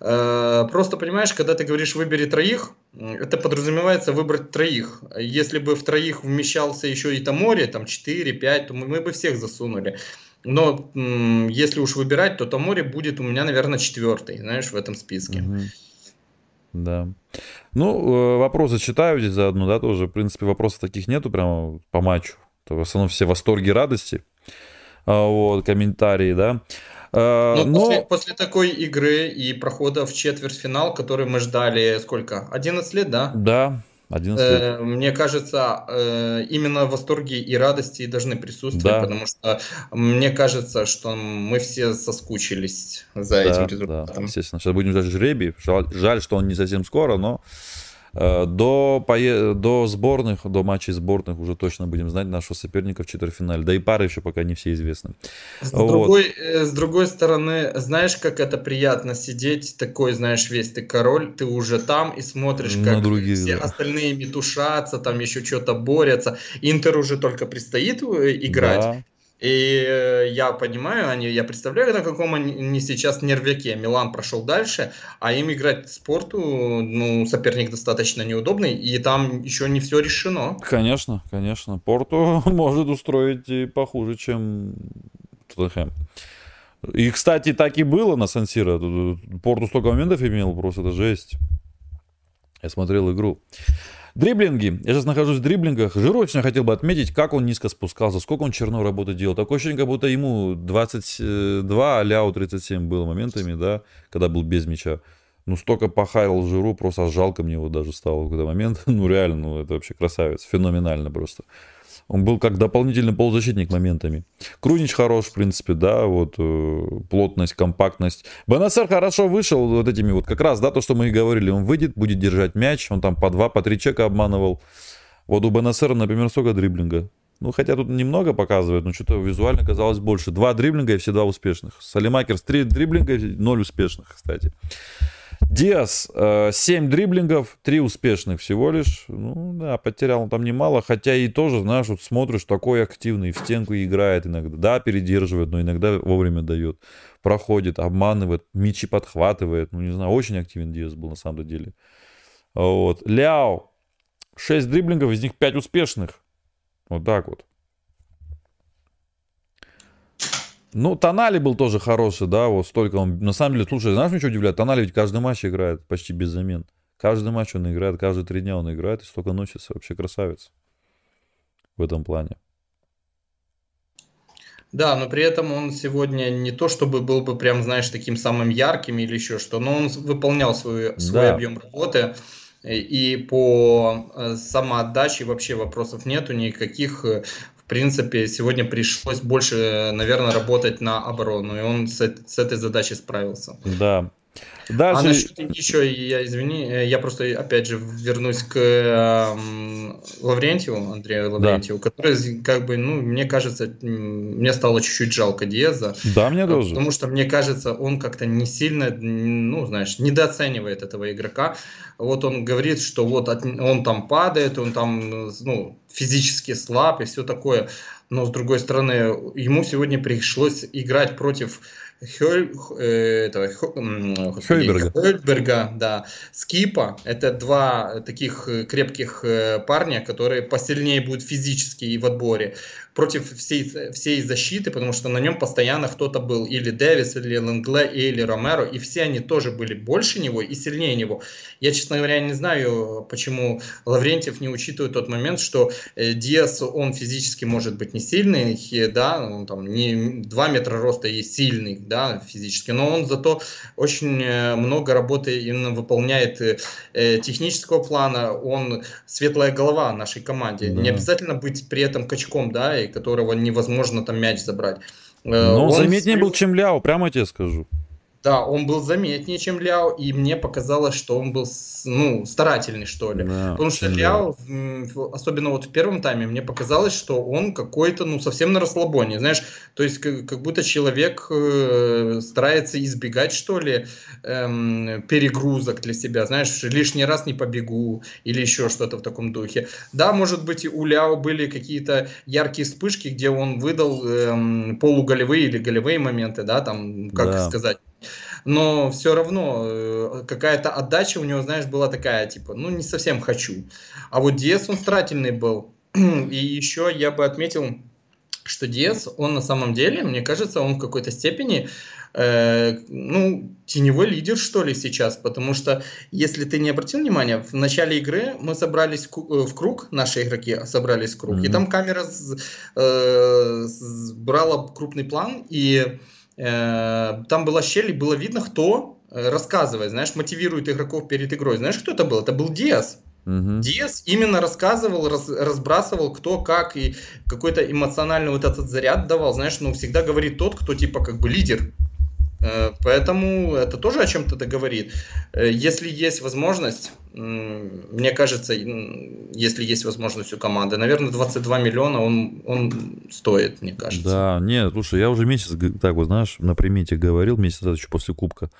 Э, просто понимаешь, когда ты говоришь «выбери троих», это подразумевается выбрать троих. Если бы в троих вмещался еще и Тамори, там 4-5, то мы, бы всех засунули. Но если уж выбирать, то Тамори будет у меня, наверное, четвертый, знаешь, в этом списке. Да. Ну, э, вопросы читаю здесь заодно, да, тоже. В принципе, вопросов таких нету прямо по матчу. То в основном все восторги, радости. А, вот, комментарии, да. Э, но, но... После, после такой игры и прохода в четвертьфинал, который мы ждали сколько? 11 лет, да? Да, 11 лет. Э, мне кажется, э, именно восторги и радости должны присутствовать, да. потому что мне кажется, что мы все соскучились за да, этим результатом. Да, естественно. Сейчас будем ждать жребий. Жаль, жаль, что он не совсем скоро, но Э, до, до сборных, до матчей сборных уже точно будем знать нашего соперника в четвертьфинале. Да и пары еще пока не все известны. С, вот. другой, э, с другой стороны, знаешь, как это приятно сидеть такой, знаешь, весь ты король, ты уже там и смотришь, как других, все да. остальные метушатся, там еще что-то борются. Интер уже только предстоит э, играть. Да. И э, я понимаю, они, я представляю, на каком они сейчас нервяке. Милан прошел дальше, а им играть в спорту, ну, соперник достаточно неудобный, и там еще не все решено. Конечно, конечно. Порту может устроить и похуже, чем Тоттенхэм. И, кстати, так и было на Сансира. Порту столько моментов имел, просто это жесть. Я смотрел игру. Дриблинги. Я сейчас нахожусь в дриблингах. Жиру очень хотел бы отметить, как он низко спускался, сколько он черную работу делал. Такое ощущение, как будто ему 22, а Ляу 37 было моментами, да, когда был без мяча. Ну, столько похайл Жиру, просто жалко мне его даже стало в какой-то момент. Ну, реально, ну, это вообще красавец. Феноменально просто. Он был как дополнительный полузащитник моментами. Крунич хорош, в принципе, да, вот э, плотность, компактность. БНСР хорошо вышел вот этими вот, как раз, да, то, что мы и говорили, он выйдет, будет держать мяч, он там по два, по три чека обманывал. Вот у БНСР, например, сколько дриблинга? Ну, хотя тут немного показывает, но что-то визуально казалось больше. Два дриблинга и все два успешных. Салимакерс три дриблинга, ноль успешных, кстати. Диас, 7 э, дриблингов, 3 успешных всего лишь. Ну да, потерял он там немало, хотя и тоже, знаешь, вот смотришь, такой активный, в стенку играет иногда. Да, передерживает, но иногда вовремя дает. Проходит, обманывает, мячи подхватывает. Ну, не знаю, очень активен Диас был на самом деле. Вот. Ляо, 6 дриблингов, из них 5 успешных. Вот так вот. Ну, Тонали был тоже хороший, да, вот столько он... На самом деле, слушай, знаешь, меня что удивляет? Тонали ведь каждый матч играет почти без замен. Каждый матч он играет, каждые три дня он играет и столько носится. Вообще красавец в этом плане. Да, но при этом он сегодня не то чтобы был бы прям, знаешь, таким самым ярким или еще что, но он выполнял свой, свой да. объем работы. И по э, самоотдаче вообще вопросов нету никаких принципе, сегодня пришлось больше, наверное, работать на оборону, и он с, с этой задачей справился. Да. Дальше... А насчет еще, я извини, я просто опять же вернусь к э, Лаврентьеву, Андрею Лаврентьеву, да. который, как бы, ну, мне кажется, мне стало чуть-чуть жалко Диеза. Да, мне тоже. Потому что, мне кажется, он как-то не сильно, ну, знаешь, недооценивает этого игрока. Вот он говорит, что вот от, он там падает, он там, ну, физически слаб и все такое. но с другой стороны, ему сегодня пришлось играть против Хёль, э, этого, Хёльберга. Хёльберга, да, Скипа. Это два таких крепких э, парня, которые посильнее будут физически и в отборе против всей, всей защиты, потому что на нем постоянно кто-то был, или Дэвис, или Лангле, или Ромеро, и все они тоже были больше него и сильнее него. Я, честно говоря, не знаю, почему Лаврентьев не учитывает тот момент, что э, Диас, он физически может быть не сильный, да, он там не 2 метра роста и сильный, да, физически, но он зато очень э, много работы именно выполняет э, технического плана, он светлая голова нашей команде. Да. Не обязательно быть при этом качком, да, и которого невозможно там мяч забрать. Э, Но он заметнее был, чем Ляо, прямо тебе скажу. Да, он был заметнее, чем Ляо, и мне показалось, что он был ну, старательный, что ли. Да, Потому что Ляо, особенно вот в первом тайме, мне показалось, что он какой-то, ну, совсем на расслабоне. Знаешь, то есть как, как будто человек э, старается избегать, что ли, эм, перегрузок для себя. Знаешь, лишний раз не побегу или еще что-то в таком духе. Да, может быть, у Ляо были какие-то яркие вспышки, где он выдал эм, полуголевые или голевые моменты, да, там, как да. сказать но все равно э, какая-то отдача у него, знаешь, была такая, типа, ну, не совсем хочу. А вот Диас, он старательный был. И еще я бы отметил, что Диас, он на самом деле, мне кажется, он в какой-то степени э, ну, теневой лидер, что ли, сейчас, потому что, если ты не обратил внимания, в начале игры мы собрались в э, круг, наши игроки собрались в круг, mm-hmm. и там камера э, брала крупный план, и там была щель, и было видно, кто э, рассказывает, знаешь, мотивирует игроков перед игрой. Знаешь, кто это был? Это был Диас. Угу. Диас именно рассказывал, раз, разбрасывал, кто как, и какой-то эмоциональный вот этот заряд давал. Знаешь, ну, всегда говорит тот, кто типа как бы лидер. Э, поэтому это тоже о чем-то говорит. Если есть возможность, мне кажется, если есть возможность у команды, наверное, 22 миллиона он, он стоит, мне кажется. Да, нет, слушай, я уже месяц, так вот, знаешь, на примете говорил, месяц еще после Кубка,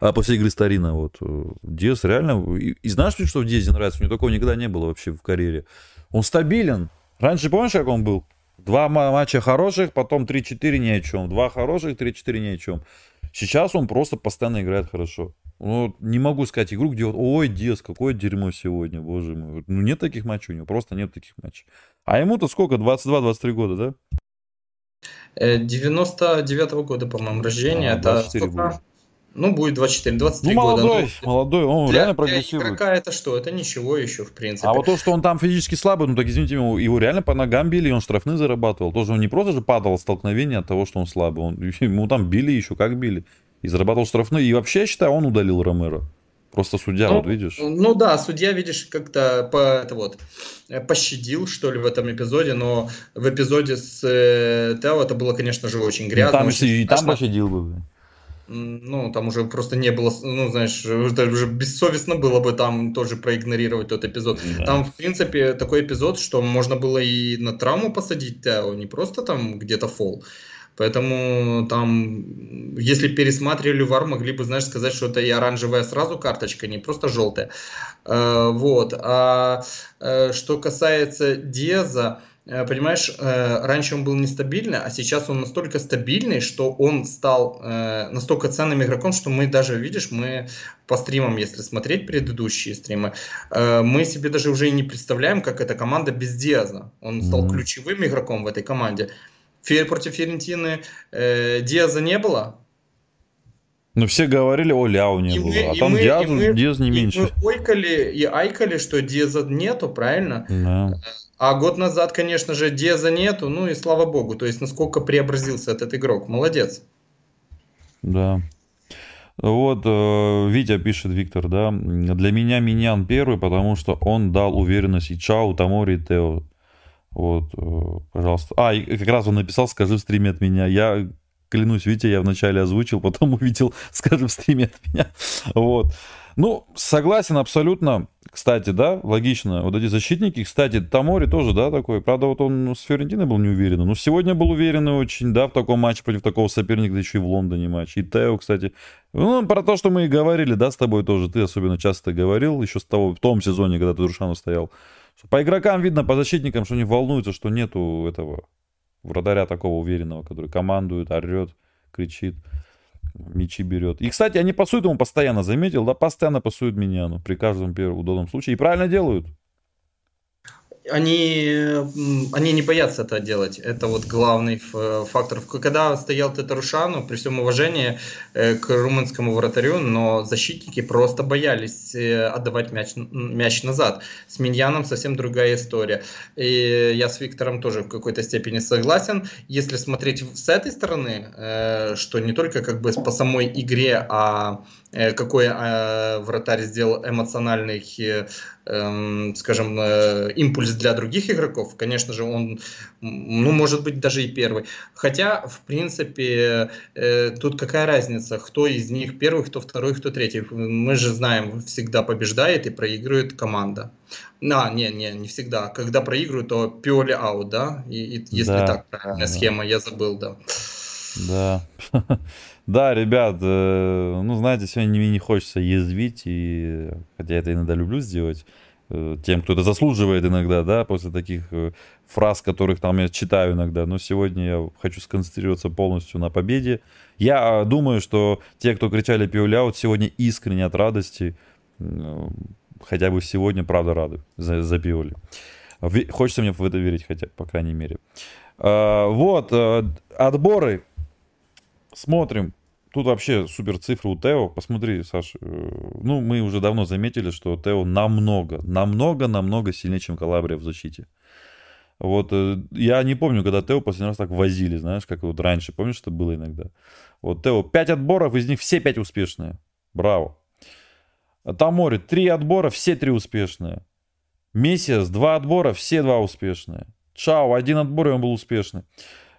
а после игры Старина, вот, э, Диас реально, и, и знаешь, что в Диасе нравится? У него такого никогда не было вообще в карьере. Он стабилен. Раньше помнишь, как он был? Два матча хороших, потом 3-4 ни о чем. Два хороших, 3-4 ни о чем. Сейчас он просто постоянно играет хорошо. Ну, не могу сказать игру, где вот, ой, Дес, какое дерьмо сегодня, боже мой. Ну, нет таких матчей у него, просто нет таких матчей. А ему-то сколько, 22-23 года, да? 99-го э, года, по-моему, рождения. А, это сколько? Ну, будет 24, 23 ну, молодой, года. Ну, молодой, он для, реально прогрессирует. Для это что? Это ничего еще, в принципе. А вот то, что он там физически слабый, ну, так извините, его, его реально по ногам били, и он штрафные зарабатывал. Тоже он не просто же падал от столкновения от того, что он слабый. Он, ему там били еще, как били и зарабатывал штрафные. И вообще, я считаю, он удалил Ромеро. Просто судья, ну, вот видишь. Ну да, судья, видишь, как-то по, это вот, пощадил, что ли, в этом эпизоде, но в эпизоде с э, Тео это было, конечно же, очень грязно. Ну, там, очень и там пощадил бы. Ну, там уже просто не было, ну, знаешь, это уже бессовестно было бы там тоже проигнорировать тот эпизод. Да. Там, в принципе, такой эпизод, что можно было и на травму посадить Тео, не просто там где-то фол. Поэтому там, если пересматривали вар, могли бы, знаешь, сказать, что это и оранжевая сразу карточка, не просто желтая. Э, вот. А э, что касается Диаза, понимаешь, раньше он был нестабильный, а сейчас он настолько стабильный, что он стал настолько ценным игроком, что мы даже, видишь, мы по стримам, если смотреть предыдущие стримы, мы себе даже уже и не представляем, как эта команда без Диаза. Он стал mm-hmm. ключевым игроком в этой команде против Ферентины э, Диаза не было. Ну, все говорили, о, Ляу не и было, мы, а там мы, Диаз, мы, Диаз не меньше. Мы ойкали и айкали, что Диаза нету, правильно? Да. А год назад, конечно же, Диаза нету, ну и слава богу, то есть насколько преобразился этот игрок, молодец. Да. Вот, э, Витя пишет, Виктор, да, для меня Миньян первый, потому что он дал уверенность и Чау, Тамори и Тео. Вот, э, пожалуйста. А, и как раз он написал, скажи в стриме от меня. Я клянусь, Витя, я вначале озвучил, потом увидел, скажи в стриме от меня. Вот. Ну, согласен абсолютно. Кстати, да, логично. Вот эти защитники, кстати, Тамори тоже, да, такой. Правда, вот он с Фиорентиной был не уверен. Но сегодня был уверенный очень, да, в таком матче против такого соперника, да еще и в Лондоне матч. И Тео, кстати. Ну, про то, что мы и говорили, да, с тобой тоже. Ты особенно часто говорил, еще с того, в том сезоне, когда ты Дуршану стоял. По игрокам видно, по защитникам, что они волнуются, что нету этого вратаря такого уверенного, который командует, орет, кричит, мячи берет. И, кстати, они пасуют ему постоянно, заметил, да, постоянно пасуют Миньяну при каждом первом удобном случае. И правильно делают они, они не боятся это делать. Это вот главный фактор. Когда стоял Тетрушану, при всем уважении э, к румынскому вратарю, но защитники просто боялись э, отдавать мяч, мяч назад. С Миньяном совсем другая история. И я с Виктором тоже в какой-то степени согласен. Если смотреть с этой стороны, э, что не только как бы по самой игре, а какой вратарь сделал эмоциональный эм, скажем, э, импульс для других игроков, конечно же, он, ну, может быть, даже и первый. Хотя, в принципе, э, тут какая разница, кто из них первый, кто второй, кто третий. Мы же знаем, всегда побеждает и проигрывает команда. А, не, не, не всегда. Когда проигрывают, то пиоли аут, да? И, и, если да, так, правильная да. схема, я забыл, да. Да. Да, ребят, э, ну, знаете, сегодня мне не хочется язвить, и хотя я это иногда люблю сделать, э, тем, кто это заслуживает иногда, да, после таких э, фраз, которых там я читаю иногда, но сегодня я хочу сконцентрироваться полностью на победе. Я думаю, что те, кто кричали пиуляут, сегодня искренне от радости, хотя бы сегодня, правда, рады за, за пиоли. Хочется мне в это верить, хотя, по крайней мере. Вот, отборы. Смотрим. Тут вообще супер цифры у Тео. Посмотри, Саш, э, ну, мы уже давно заметили, что Тео намного, намного, намного сильнее, чем Калабрия в защите. Вот э, я не помню, когда Тео последний раз так возили, знаешь, как вот раньше, помнишь, это было иногда. Вот Тео, 5 отборов, из них все 5 успешные. Браво. Тамори, 3 отбора, все 3 успешные. Месяц, 2 отбора, все 2 успешные. Чао, один отбор, и он был успешный.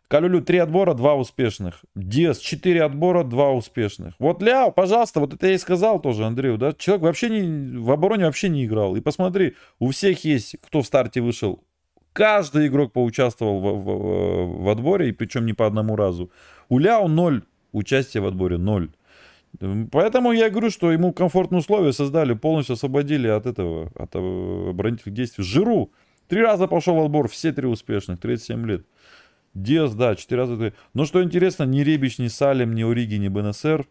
Калюлю три отбора, два успешных. Диас четыре отбора, два успешных. Вот Ляо, пожалуйста, вот это я и сказал тоже Андрею, да, человек вообще не, в обороне вообще не играл. И посмотри, у всех есть, кто в старте вышел, каждый игрок поучаствовал в, в, в отборе, и причем не по одному разу. У Ляо ноль участия в отборе, ноль. Поэтому я говорю, что ему комфортные условия создали, полностью освободили от этого, от оборонительных действий. Жиру три раза пошел в отбор, все три успешных, 37 лет. Диас, да, четыре раза. Но что интересно, ни Ребич, ни Салим, ни Ориги, ни БНСР,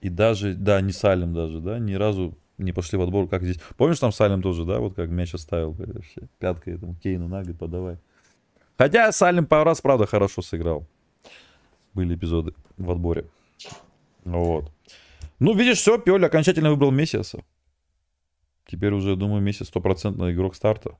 и даже, да, не Салим даже, да, ни разу не пошли в отбор, как здесь. Помнишь, там Салим тоже, да, вот как мяч оставил, вообще, пяткой этому Кейну на, говорит, подавай. Хотя Салим пару раз, правда, хорошо сыграл. Были эпизоды в отборе. Вот. Ну, видишь, все, Пиоль окончательно выбрал Мессиаса. Теперь уже, думаю, Мессис стопроцентный игрок старта.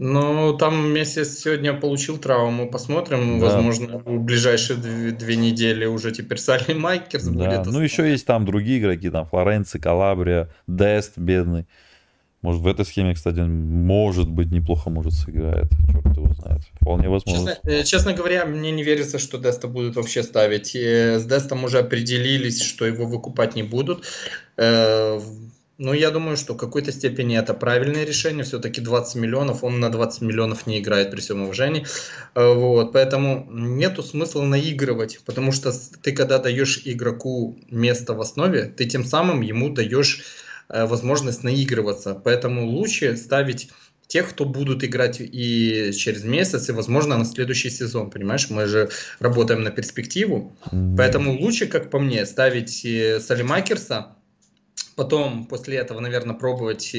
Ну, там месяц сегодня получил травму. Посмотрим. Да. Возможно, в ближайшие две, две недели уже теперь Салли Майкерс да. будет. Ну, еще есть там другие игроки. Там Флоренци, Калабрия, Дест бедный. Может, в этой схеме, кстати, может быть, неплохо может сыграет. Черт его знает. Вполне возможно. Честно, э, честно говоря, мне не верится, что Деста будут вообще ставить. С Дестом уже определились, что его выкупать не будут. Ну, я думаю, что в какой-то степени это правильное решение. Все-таки 20 миллионов, он на 20 миллионов не играет при всем уважении. Э, вот, поэтому нету смысла наигрывать, потому что ты, когда даешь игроку место в основе, ты тем самым ему даешь э, возможность наигрываться. Поэтому лучше ставить тех, кто будут играть и через месяц, и, возможно, на следующий сезон, понимаешь? Мы же работаем на перспективу. Mm-hmm. Поэтому лучше, как по мне, ставить э, Салимакерса, потом после этого, наверное, пробовать,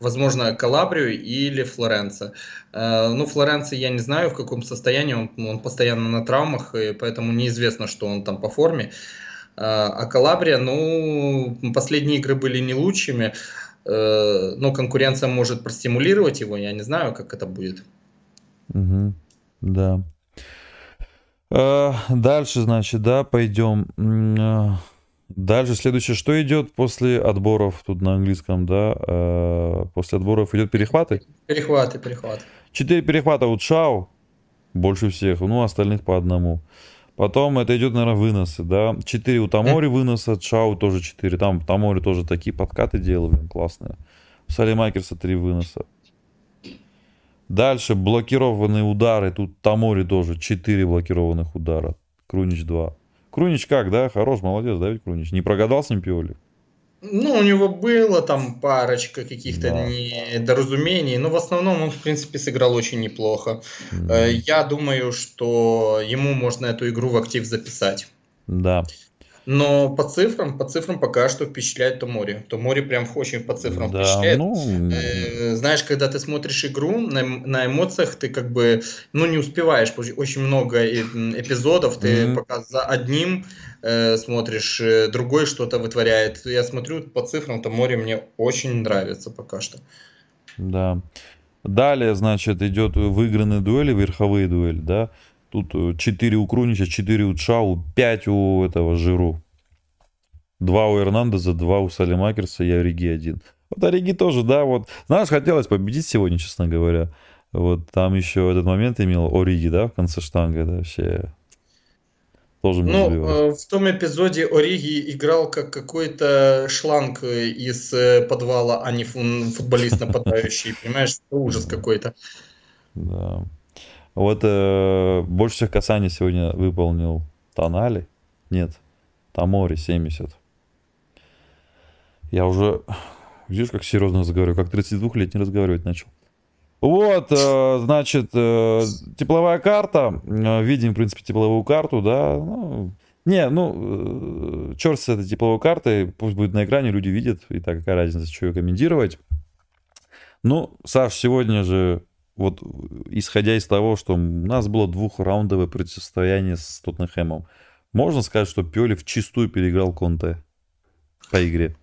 возможно, Калабрию или Флоренца. Э, ну, Флоренца я не знаю, в каком состоянии, он, он постоянно на травмах, и поэтому неизвестно, что он там по форме. Э, а Калабрия, ну, последние игры были не лучшими, э, но конкуренция может простимулировать его, я не знаю, как это будет. Угу, да. Дальше, значит, да, пойдем. Дальше следующее, что идет после отборов, тут на английском, да, э, после отборов идет перехваты? Перехваты, перехваты. Четыре перехвата у Чао, больше всех, ну, остальных по одному. Потом это идет, наверное, выносы, да. Четыре у Тамори выноса, Чао тоже четыре. Там Тамори тоже такие подкаты делал, блин, классные. У Салимакерса три выноса. Дальше блокированные удары. Тут Тамори тоже четыре блокированных удара. Крунич два. Крунич как, да? Хорош, молодец, да, ведь Крунич? Не прогадал с ним Пиоли? Ну, у него было там парочка каких-то да. недоразумений, но в основном он, в принципе, сыграл очень неплохо. Mm. Я думаю, что ему можно эту игру в актив записать. Да. Но по цифрам, по цифрам пока что впечатляет то море. То море прям очень по цифрам да, впечатляет. Ну... Э, знаешь, когда ты смотришь игру на, на эмоциях, ты как бы ну не успеваешь. Очень много эпизодов. Ты mm-hmm. пока за одним э, смотришь, э, другой что-то вытворяет. Я смотрю по цифрам, то море мне очень нравится пока что. Да. Далее, значит, идет выигранные дуэли, верховые дуэли, да. Тут 4 э, у Крунича, 4 у Чау, 5 у этого Жиру. 2 у Эрнандеза, 2 у Салимакерса и Ориги один. Вот Ориги тоже, да, вот. Знаешь, хотелось победить сегодня, честно говоря. Вот там еще этот момент имел Ориги, да, в конце штанга, это вообще тоже Ну, э, в том эпизоде Ориги играл как какой-то шланг из э, подвала, а не футболист нападающий, понимаешь? Ужас какой-то. Да. Вот э, больше всех касаний сегодня выполнил Тонали. Нет, Тамори 70. Я уже, видишь, как серьезно разговариваю, как 32-летний разговаривать начал. Вот, э, значит, э, тепловая карта. Э, видим, в принципе, тепловую карту, да. Ну, не, ну, э, черт с этой тепловой картой, пусть будет на экране, люди видят, и так какая разница, что ее комментировать. Ну, Саш, сегодня же вот исходя из того, что у нас было двухраундовое противостояние с Тоттенхэмом, можно сказать, что Пиоли в чистую переиграл Конте по игре?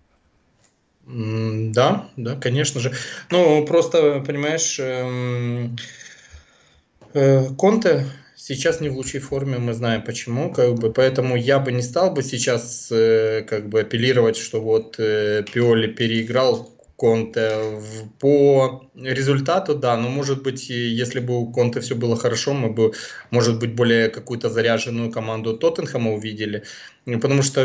Да, да, конечно же. Ну, просто, понимаешь, эм, э, Конте сейчас не в лучшей форме, мы знаем почему, как бы, поэтому я бы не стал бы сейчас э, как бы апеллировать, что вот э, Пиоли переиграл Конте. По результату, да, но может быть, если бы у Конте все было хорошо, мы бы, может быть, более какую-то заряженную команду Тоттенхэма увидели. Потому что,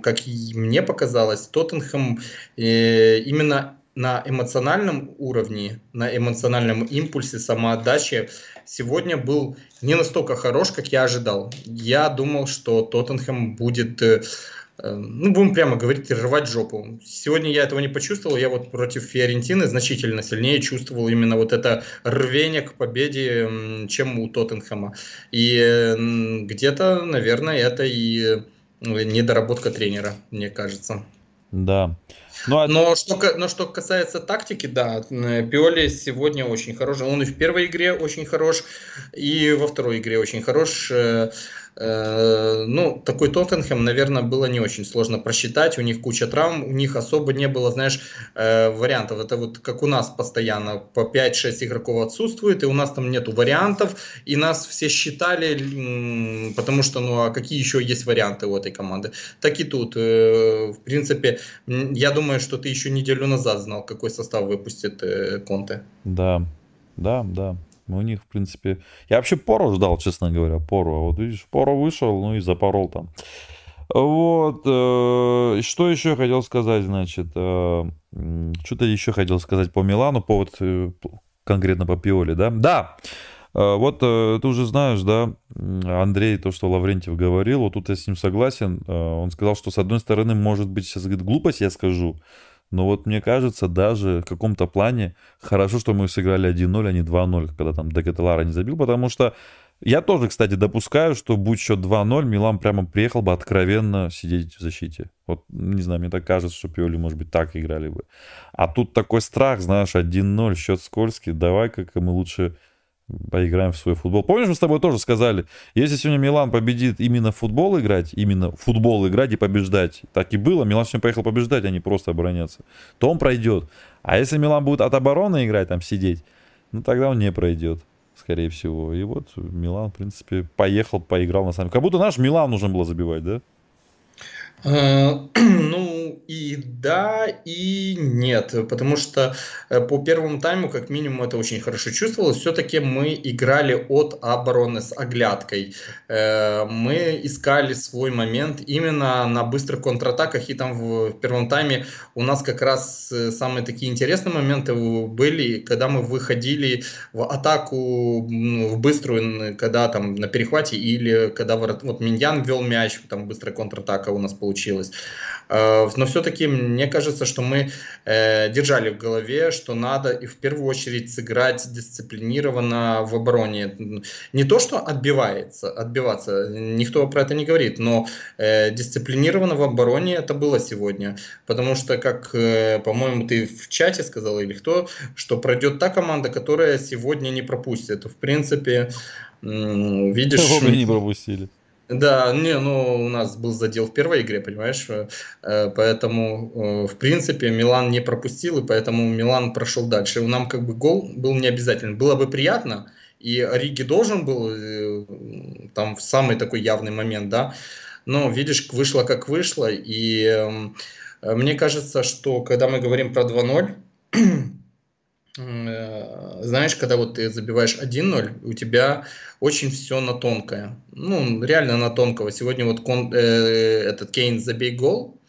как мне показалось, Тоттенхэм э, именно на эмоциональном уровне, на эмоциональном импульсе, самоотдаче сегодня был не настолько хорош, как я ожидал. Я думал, что Тоттенхэм будет э, ну, будем прямо говорить, рвать жопу. Сегодня я этого не почувствовал, я вот против Фиорентины значительно сильнее чувствовал именно вот это рвение к победе, чем у Тоттенхэма. И где-то, наверное, это и недоработка тренера, мне кажется. Да. Ну, а... но, что, но что касается тактики, да, Пиоли сегодня очень хорош. Он и в первой игре очень хорош, и во второй игре очень хорош. Э, ну, такой Тоттенхэм, наверное, было не очень сложно просчитать. У них куча травм, у них особо не было, знаешь, э, вариантов. Это вот как у нас постоянно по 5-6 игроков отсутствует, и у нас там нету вариантов, и нас все считали, потому что, ну, а какие еще есть варианты у этой команды? Так и тут, э, в принципе, я думаю, что ты еще неделю назад знал, какой состав выпустит Конте. Да, да, да. У них, в принципе... Я вообще Пору ждал, честно говоря, Пору. А вот видишь, Пору вышел, ну и запорол там. Вот. Э, что еще хотел сказать, значит? Э, что-то еще хотел сказать по Милану, по вот э, конкретно по Пиоле, да? Да! Вот ты уже знаешь, да, Андрей, то, что Лаврентьев говорил, вот тут я с ним согласен. Он сказал, что с одной стороны, может быть, сейчас говорит, глупость я скажу, но вот мне кажется, даже в каком-то плане хорошо, что мы сыграли 1-0, а не 2-0, когда там Декателара не забил, потому что я тоже, кстати, допускаю, что будь счет 2-0, Милан прямо приехал бы откровенно сидеть в защите. Вот, не знаю, мне так кажется, что Пиоли, может быть, так играли бы. А тут такой страх, знаешь, 1-0, счет скользкий, давай-ка мы лучше поиграем в свой футбол. Помнишь, мы с тобой тоже сказали, если сегодня Милан победит именно в футбол играть, именно в футбол играть и побеждать, так и было, Милан сегодня поехал побеждать, а не просто обороняться, то он пройдет. А если Милан будет от обороны играть, там сидеть, ну тогда он не пройдет, скорее всего. И вот Милан, в принципе, поехал, поиграл на самом Как будто наш Милан нужно было забивать, да? Э, ну и да, и нет, потому что э, по первому тайму, как минимум, это очень хорошо чувствовалось. Все-таки мы играли от обороны с оглядкой. Э, мы искали свой момент именно на быстрых контратаках, и там в первом тайме у нас как раз самые такие интересные моменты были, когда мы выходили в атаку в быструю, когда там на перехвате, или когда вот Миньян вел мяч, там быстрая контратака у нас получилась получилось. Э, но все-таки мне кажется, что мы э, держали в голове, что надо и в первую очередь сыграть дисциплинированно в обороне. Не то, что отбивается, отбиваться, никто про это не говорит, но э, дисциплинированно в обороне это было сегодня. Потому что, как, по-моему, ты в чате сказал или кто, что пройдет та команда, которая сегодня не пропустит. В принципе, видишь... Оба не пропустили. Да, не, ну у нас был задел в первой игре, понимаешь, э, поэтому э, в принципе Милан не пропустил, и поэтому Милан прошел дальше. Нам как бы гол был не обязательно. Было бы приятно, и Риги должен был э, там в самый такой явный момент, да, но видишь, вышло как вышло, и эм, мне кажется, что когда мы говорим про 2-0, знаешь, когда вот ты забиваешь 1-0, у тебя очень все на тонкое. Ну, реально на тонкого. Сегодня вот кон, э, этот Кейн забей гол,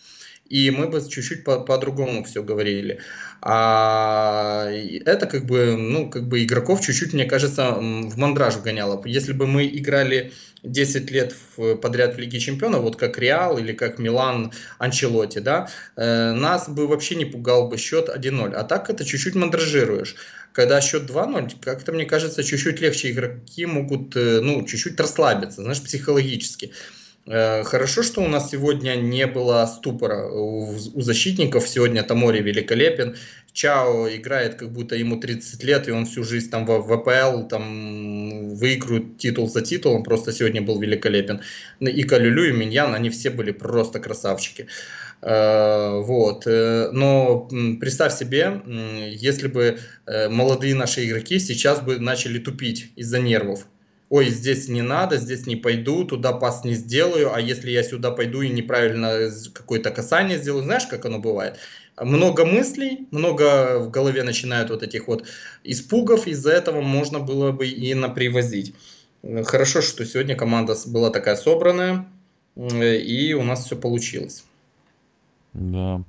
и мы бы чуть-чуть по- по-другому все говорили. А это как бы, ну, как бы игроков чуть-чуть, мне кажется, в мандраж вгоняло. Если бы мы играли 10 лет в, подряд в Лиге Чемпионов, вот как Реал или как Милан Анчелоти, да, э, нас бы вообще не пугал бы счет 1-0. А так это чуть-чуть мандражируешь когда счет 2-0, как-то, мне кажется, чуть-чуть легче игроки могут, э, ну, чуть-чуть расслабиться, знаешь, психологически. Э, хорошо, что у нас сегодня не было ступора у, защитников. Сегодня Тамори великолепен. Чао играет, как будто ему 30 лет, и он всю жизнь там в, в АПЛ там выигрывает титул за титулом. Просто сегодня был великолепен. И Калюлю, и Миньян, они все были просто красавчики. Э, вот. Э, но представь себе, если бы молодые наши игроки сейчас бы начали тупить из-за нервов. Ой, здесь не надо, здесь не пойду, туда пас не сделаю, а если я сюда пойду и неправильно какое-то касание сделаю, знаешь, как оно бывает? Много мыслей, много в голове начинают вот этих вот испугов, из-за этого можно было бы и напривозить. Хорошо, что сегодня команда была такая собранная, и у нас все получилось. Да.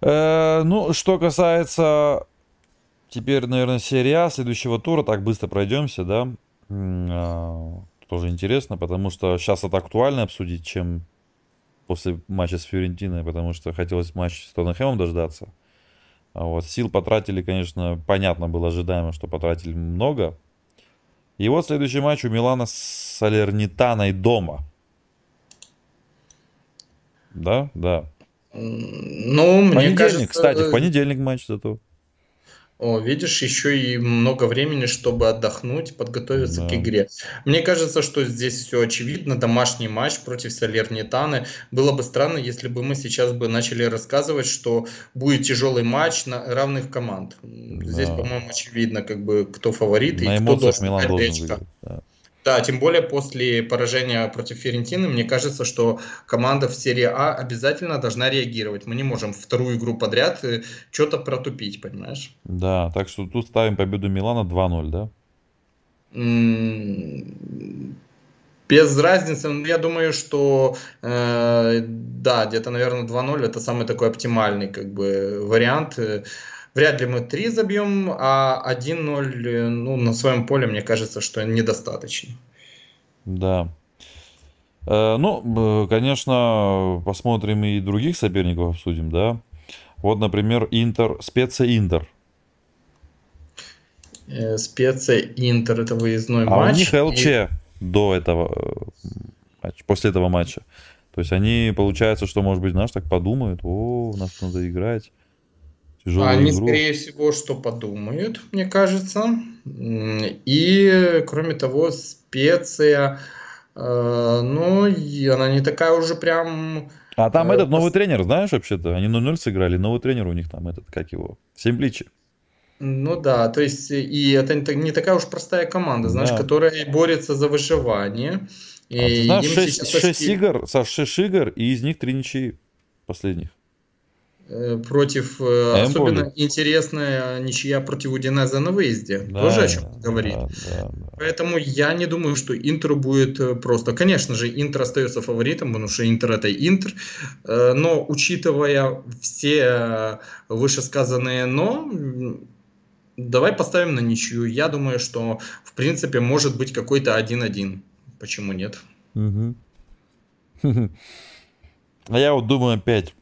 Э, ну, что касается теперь, наверное, серия следующего тура, так быстро пройдемся, да. Э, тоже интересно, потому что сейчас это актуально обсудить, чем после матча с Фиорентиной, потому что хотелось матч с Тоттенхэмом дождаться. А вот сил потратили, конечно, понятно было ожидаемо, что потратили много. И вот следующий матч у Милана с Салернитаной дома. Да, да. Ну, мне понедельник, кажется... кстати, в понедельник матч зато. О, видишь, еще и много времени, чтобы отдохнуть, подготовиться да. к игре. Мне кажется, что здесь все очевидно. Домашний матч против Салернитаны. Было бы странно, если бы мы сейчас бы начали рассказывать, что будет тяжелый матч на равных команд. Да. Здесь, по-моему, очевидно, как бы кто фаворит на и кто должен Милан должен выиграть. Да. Да, тем более после поражения против Ферентины, мне кажется, что команда в серии А обязательно должна реагировать. Мы не можем вторую игру подряд э, что-то протупить, понимаешь? Да, так что тут ставим победу Милана 2-0, да? Без разницы, я думаю, что э, да, где-то, наверное, 2-0 это самый такой оптимальный как бы вариант. Вряд ли мы 3 забьем, а 1-0 ну, на своем поле, мне кажется, что недостаточно. Да. Э, ну, конечно, посмотрим и других соперников обсудим, да. Вот, например, Интер, Специя Интер. Э, Специя Интер это выездной а матч. А у них ЛЧ и... до этого, э, после этого матча. То есть они, получается, что, может быть, знаешь, так подумают, о, у нас надо играть тяжелую Они, игру. скорее всего, что подумают, мне кажется. И, кроме того, специя, э, ну, она не такая уже прям... А там э, этот новый тренер, знаешь, вообще-то? Они 0-0 сыграли, новый тренер у них там, этот, как его, Семпличи. Ну да, то есть, и это не такая уж простая команда, знаешь, да. которая борется за выживание. И а, ты знаешь, 6, 6 игр, Саш, 6 игр, и из них 3 ничьи последних. Э, против, э, а особенно интересная ничья против Удинеза на выезде. Да, Тоже о чем говорить. Да, да, да. Поэтому я не думаю, что Интеру будет э, просто. Конечно же, Интер остается фаворитом, потому что Интер это Интер. Но учитывая все вышесказанные «но», давай поставим на ничью. Я думаю, что в принципе может быть какой-то 1-1. Почему нет? Угу. А я вот думаю опять,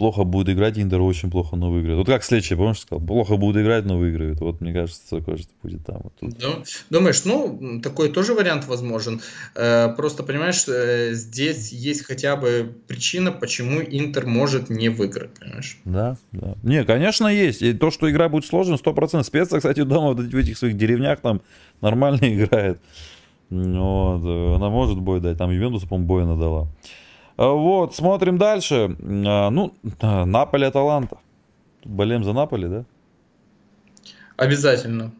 плохо будет играть, Интер очень плохо, но выиграет. Вот как следующий, помнишь, сказал, плохо будет играть, но выиграет. Вот мне кажется, такое что будет там. Вот тут. Думаешь, ну, такой тоже вариант возможен. Э, просто, понимаешь, э, здесь есть хотя бы причина, почему Интер может не выиграть, понимаешь? Да, да. Не, конечно, есть. И то, что игра будет сложной, 100%. Спеца, кстати, дома в этих своих деревнях там нормально играет. Вот, э, она может бой дать. Там Ювентус, по-моему, бой надала. А, вот, смотрим дальше. А, ну, Наполе, Аталанта. Болеем за Наполе, да? Обязательно.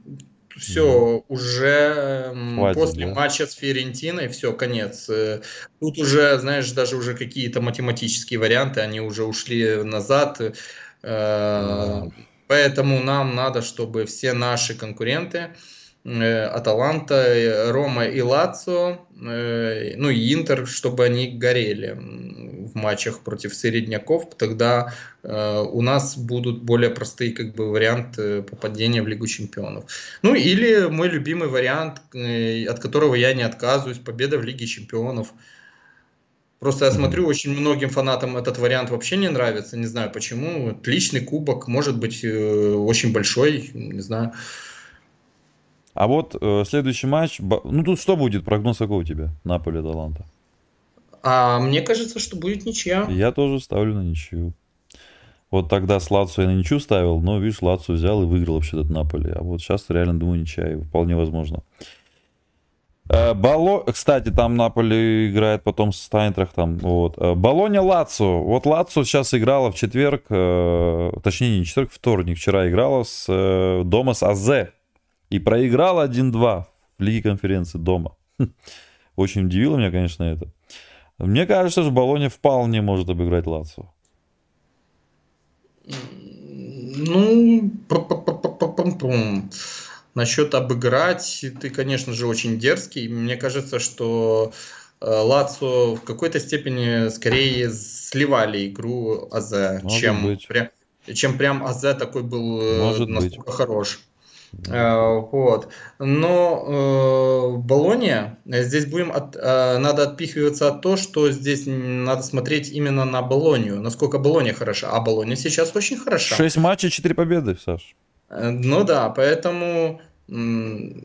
Все, да. уже Хватит, после да? матча с Фиорентиной, все, конец. Э, тут уже, знаешь, даже уже какие-то математические варианты, они уже ушли назад. Э, да. Поэтому нам надо, чтобы все наши конкуренты, Аталанта, э, Рома и Лацо, э, ну и Интер, чтобы они горели в матчах против середняков, тогда у нас будут более простые как бы варианты попадения в Лигу Чемпионов. Ну или мой любимый вариант, от которого я не отказываюсь, победа в Лиге Чемпионов. Просто я смотрю, очень многим фанатам этот вариант вообще не нравится, не знаю почему. Отличный кубок, может быть очень большой, не знаю. А вот э, следующий матч, ну тут что будет, прогноз какой у тебя, Наполе, Таланта? А мне кажется, что будет ничья. Я тоже ставлю на ничью. Вот тогда с Лацо я на ничью ставил, но, видишь, Лацо взял и выиграл вообще этот Наполе. А вот сейчас реально думаю ничья, и вполне возможно. Э, Бало... Кстати, там Наполе играет потом с Тайнтрахтом. Вот. Э, Болоня Лацо. Вот Лацо сейчас играла в четверг, э, точнее не четверг, вторник. Вчера играла с э, дома с АЗ. И проиграл 1-2 в Лиге конференции дома. Очень удивило меня, конечно, это. Мне кажется, что Болония вполне может обыграть Лацо. Ну, насчет обыграть, ты, конечно же, очень дерзкий. Мне кажется, что э, Лацо в какой-то степени скорее сливали игру АЗ, чем, прям, чем прям АЗ такой был э, Может настолько быть. хорош. Э, вот. Но э, Болония, здесь будем от, э, надо отпихиваться от того, что здесь надо смотреть именно на Болонию, насколько Болония хороша. А Болония сейчас очень хороша. Шесть матчей, четыре победы, Саш. Э, ну да, поэтому, ну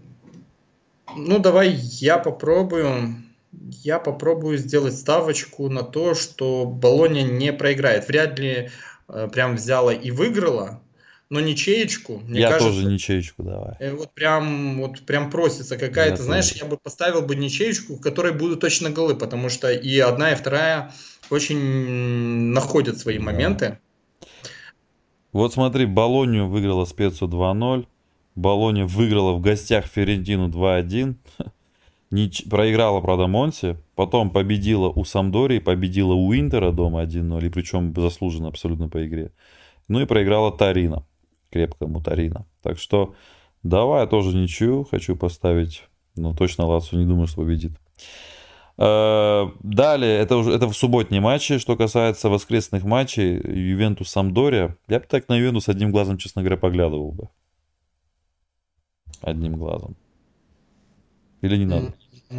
давай я попробую, я попробую сделать ставочку на то, что Болония не проиграет. Вряд ли э, прям взяла и выиграла, но ничеечку. Мне я кажется, тоже ничеечку давай. Э, вот прям, вот прям просится какая-то, знаешь, я бы поставил бы ничеечку, в которой будут точно голы, потому что и одна, и вторая очень находят свои да. моменты. Вот смотри, Болонию выиграла спецу 2-0. Болония выиграла в гостях Ферентину 2-1. Нич... Проиграла, правда, Монси. Потом победила у Самдории, победила у Интера дома 1-0. И причем заслуженно абсолютно по игре. Ну и проиграла Тарина крепкая мутарина. Так что давай я тоже ничью хочу поставить. Но точно Лацу не думаю, что победит. Э, далее, это уже это в субботние матчи. Что касается воскресных матчей, Ювентус Самдория. Я бы так на Ювентус одним глазом, честно говоря, поглядывал бы. Одним глазом. Или не надо?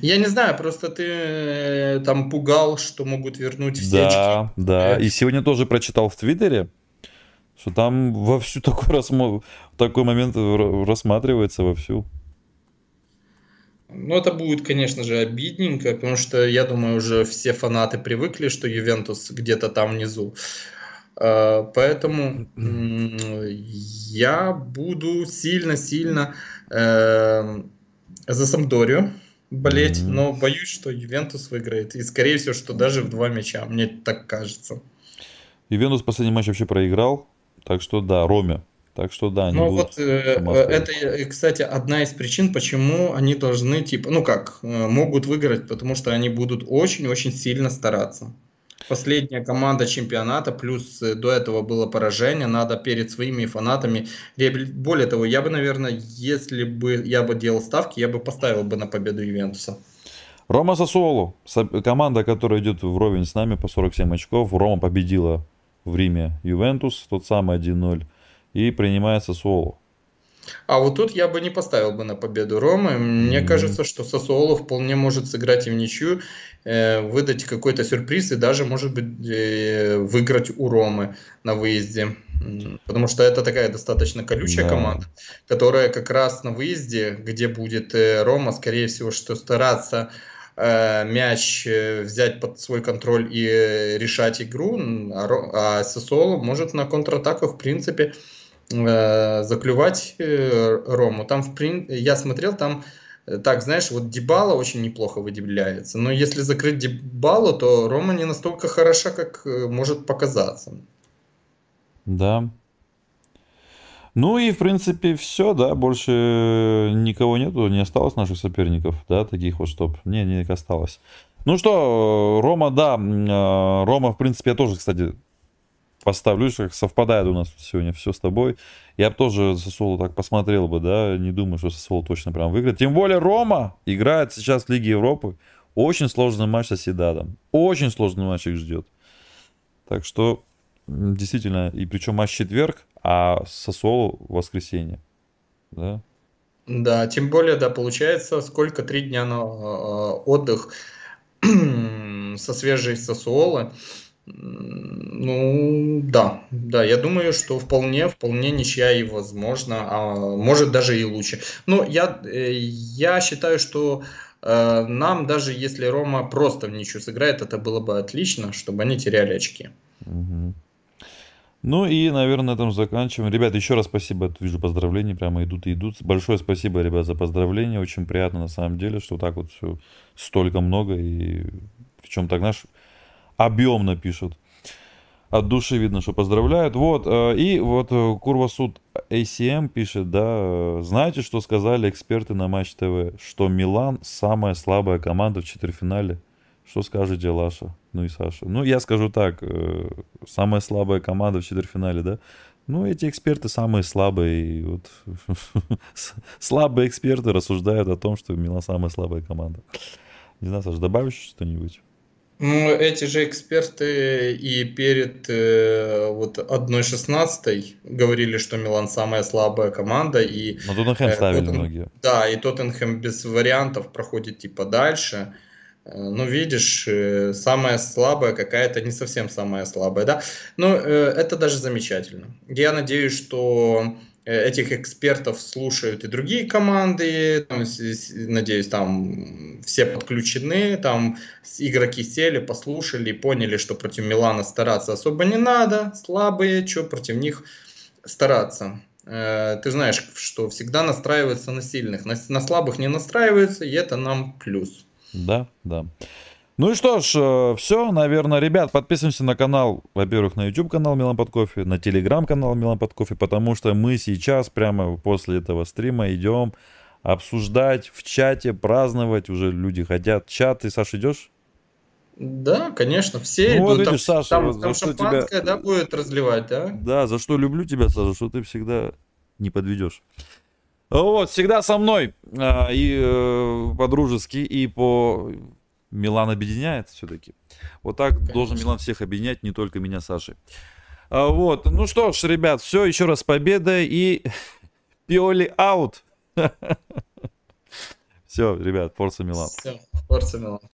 Я не знаю, просто ты э, там пугал, что могут вернуть все Да, да. И сегодня тоже прочитал в Твиттере, что там вовсю такой, рассмо... такой момент рассматривается вовсю. Ну, это будет, конечно же, обидненько, потому что, я думаю, уже все фанаты привыкли, что Ювентус где-то там внизу. А, поэтому я буду сильно-сильно э, за Самдорию болеть, mm-hmm. но боюсь, что Ювентус выиграет. И, скорее всего, что даже в два мяча. Мне так кажется. Ювентус последний матч вообще проиграл. Так что да, Роме. Так что да, они Ну вот э, это, э, кстати, одна из причин, почему они должны, типа, ну как, э, могут выиграть, потому что они будут очень-очень сильно стараться. Последняя команда чемпионата, плюс до этого было поражение, надо перед своими фанатами. Более того, я бы, наверное, если бы я бы делал ставки, я бы поставил бы на победу Ювентуса. Рома Сосуолу, команда, которая идет вровень с нами по 47 очков. Рома победила в Риме Ювентус, тот самый 1-0, и принимается Суоло. А вот тут я бы не поставил бы на победу Ромы. Мне mm-hmm. кажется, что Сосоло вполне может сыграть и в ничью, э, выдать какой-то сюрприз и даже, может быть, э, выиграть у Ромы на выезде. Потому что это такая достаточно колючая да. команда, которая как раз на выезде, где будет э, Рома, скорее всего, что стараться э, мяч э, взять под свой контроль и э, решать игру, а, а Сосоло может на контратаках, в принципе, Э, заклювать э, Рому. Там, в прин... я смотрел, там, э, так, знаешь, вот Дебала очень неплохо выделяется. Но если закрыть Дебалу, то Рома не настолько хороша, как может показаться. Да. Ну и, в принципе, все, да, больше никого нету, не осталось наших соперников, да, таких вот, чтоб, не, не осталось. Ну что, Рома, да, Рома, в принципе, я тоже, кстати, поставлю, как совпадает у нас сегодня все с тобой. Я бы тоже Сосолу так посмотрел бы, да, не думаю, что Сосолу точно прям выиграет. Тем более Рома играет сейчас в Лиге Европы. Очень сложный матч со Седадом. Очень сложный матч их ждет. Так что, действительно, и причем матч четверг, а Сосолу воскресенье. Да? Да, тем более, да, получается, сколько, три дня на э, отдых со свежей Сосуолы. Ну, да, да, я думаю, что вполне, вполне ничья и возможно, а может даже и лучше. Но я, э, я считаю, что э, нам даже если Рома просто в ничью сыграет, это было бы отлично, чтобы они теряли очки. Угу. Ну и, наверное, на этом заканчиваем. Ребят, еще раз спасибо. Вижу поздравления, прямо идут и идут. Большое спасибо, ребят, за поздравления. Очень приятно на самом деле, что так вот все столько много. И причем так, знаешь, объемно пишут. От души видно, что поздравляют. Вот, э, и вот э, Курвасуд ACM пишет, да, знаете, что сказали эксперты на Матч ТВ? Что Милан самая слабая команда в четвертьфинале. Что скажете, Лаша? Ну и Саша. Ну, я скажу так, э, самая слабая команда в четвертьфинале, да? Ну, эти эксперты самые слабые. И вот слабые эксперты рассуждают о том, что Милан самая слабая команда. Не знаю, Саша, добавишь что-нибудь? Ну, эти же эксперты и перед э, вот 1-16 говорили, что Милан самая слабая команда. И, Но Тоттенхэм э, ставили Тоттен... многие. Да, и Тоттенхэм без вариантов проходит типа дальше. Э, ну, видишь, э, самая слабая какая-то, не совсем самая слабая, да. Но э, это даже замечательно. Я надеюсь, что Э, этих экспертов слушают и другие команды, там, надеюсь, там все подключены, там игроки сели, послушали, поняли, что против Милана стараться особо не надо, слабые, что против них стараться. Э, ты знаешь, что всегда настраиваются на сильных, на, на слабых не настраиваются, и это нам плюс. Да, да. Ну и что ж, э, все, наверное, ребят, подписываемся на канал, во-первых, на YouTube канал Милан под кофе, на Telegram канал Милан под кофе, потому что мы сейчас, прямо после этого стрима, идем обсуждать в чате, праздновать, уже люди хотят. Чат, ты, Саша, идешь? Да, конечно, все ну. Вот видишь, там, Саша, там, вот, там шампанское, тебя... да, будет разливать, да? Да, за что люблю тебя, Саша, что ты всегда не подведешь. Вот, всегда со мной, а, и э, по-дружески, и по Милан объединяет все-таки. Вот так Конечно. должен Милан всех объединять, не только меня, Саши. А, вот, ну что ж, ребят, все, еще раз победа и Пиоли аут. Все, ребят, Форса Милан. Все, Форса Милан.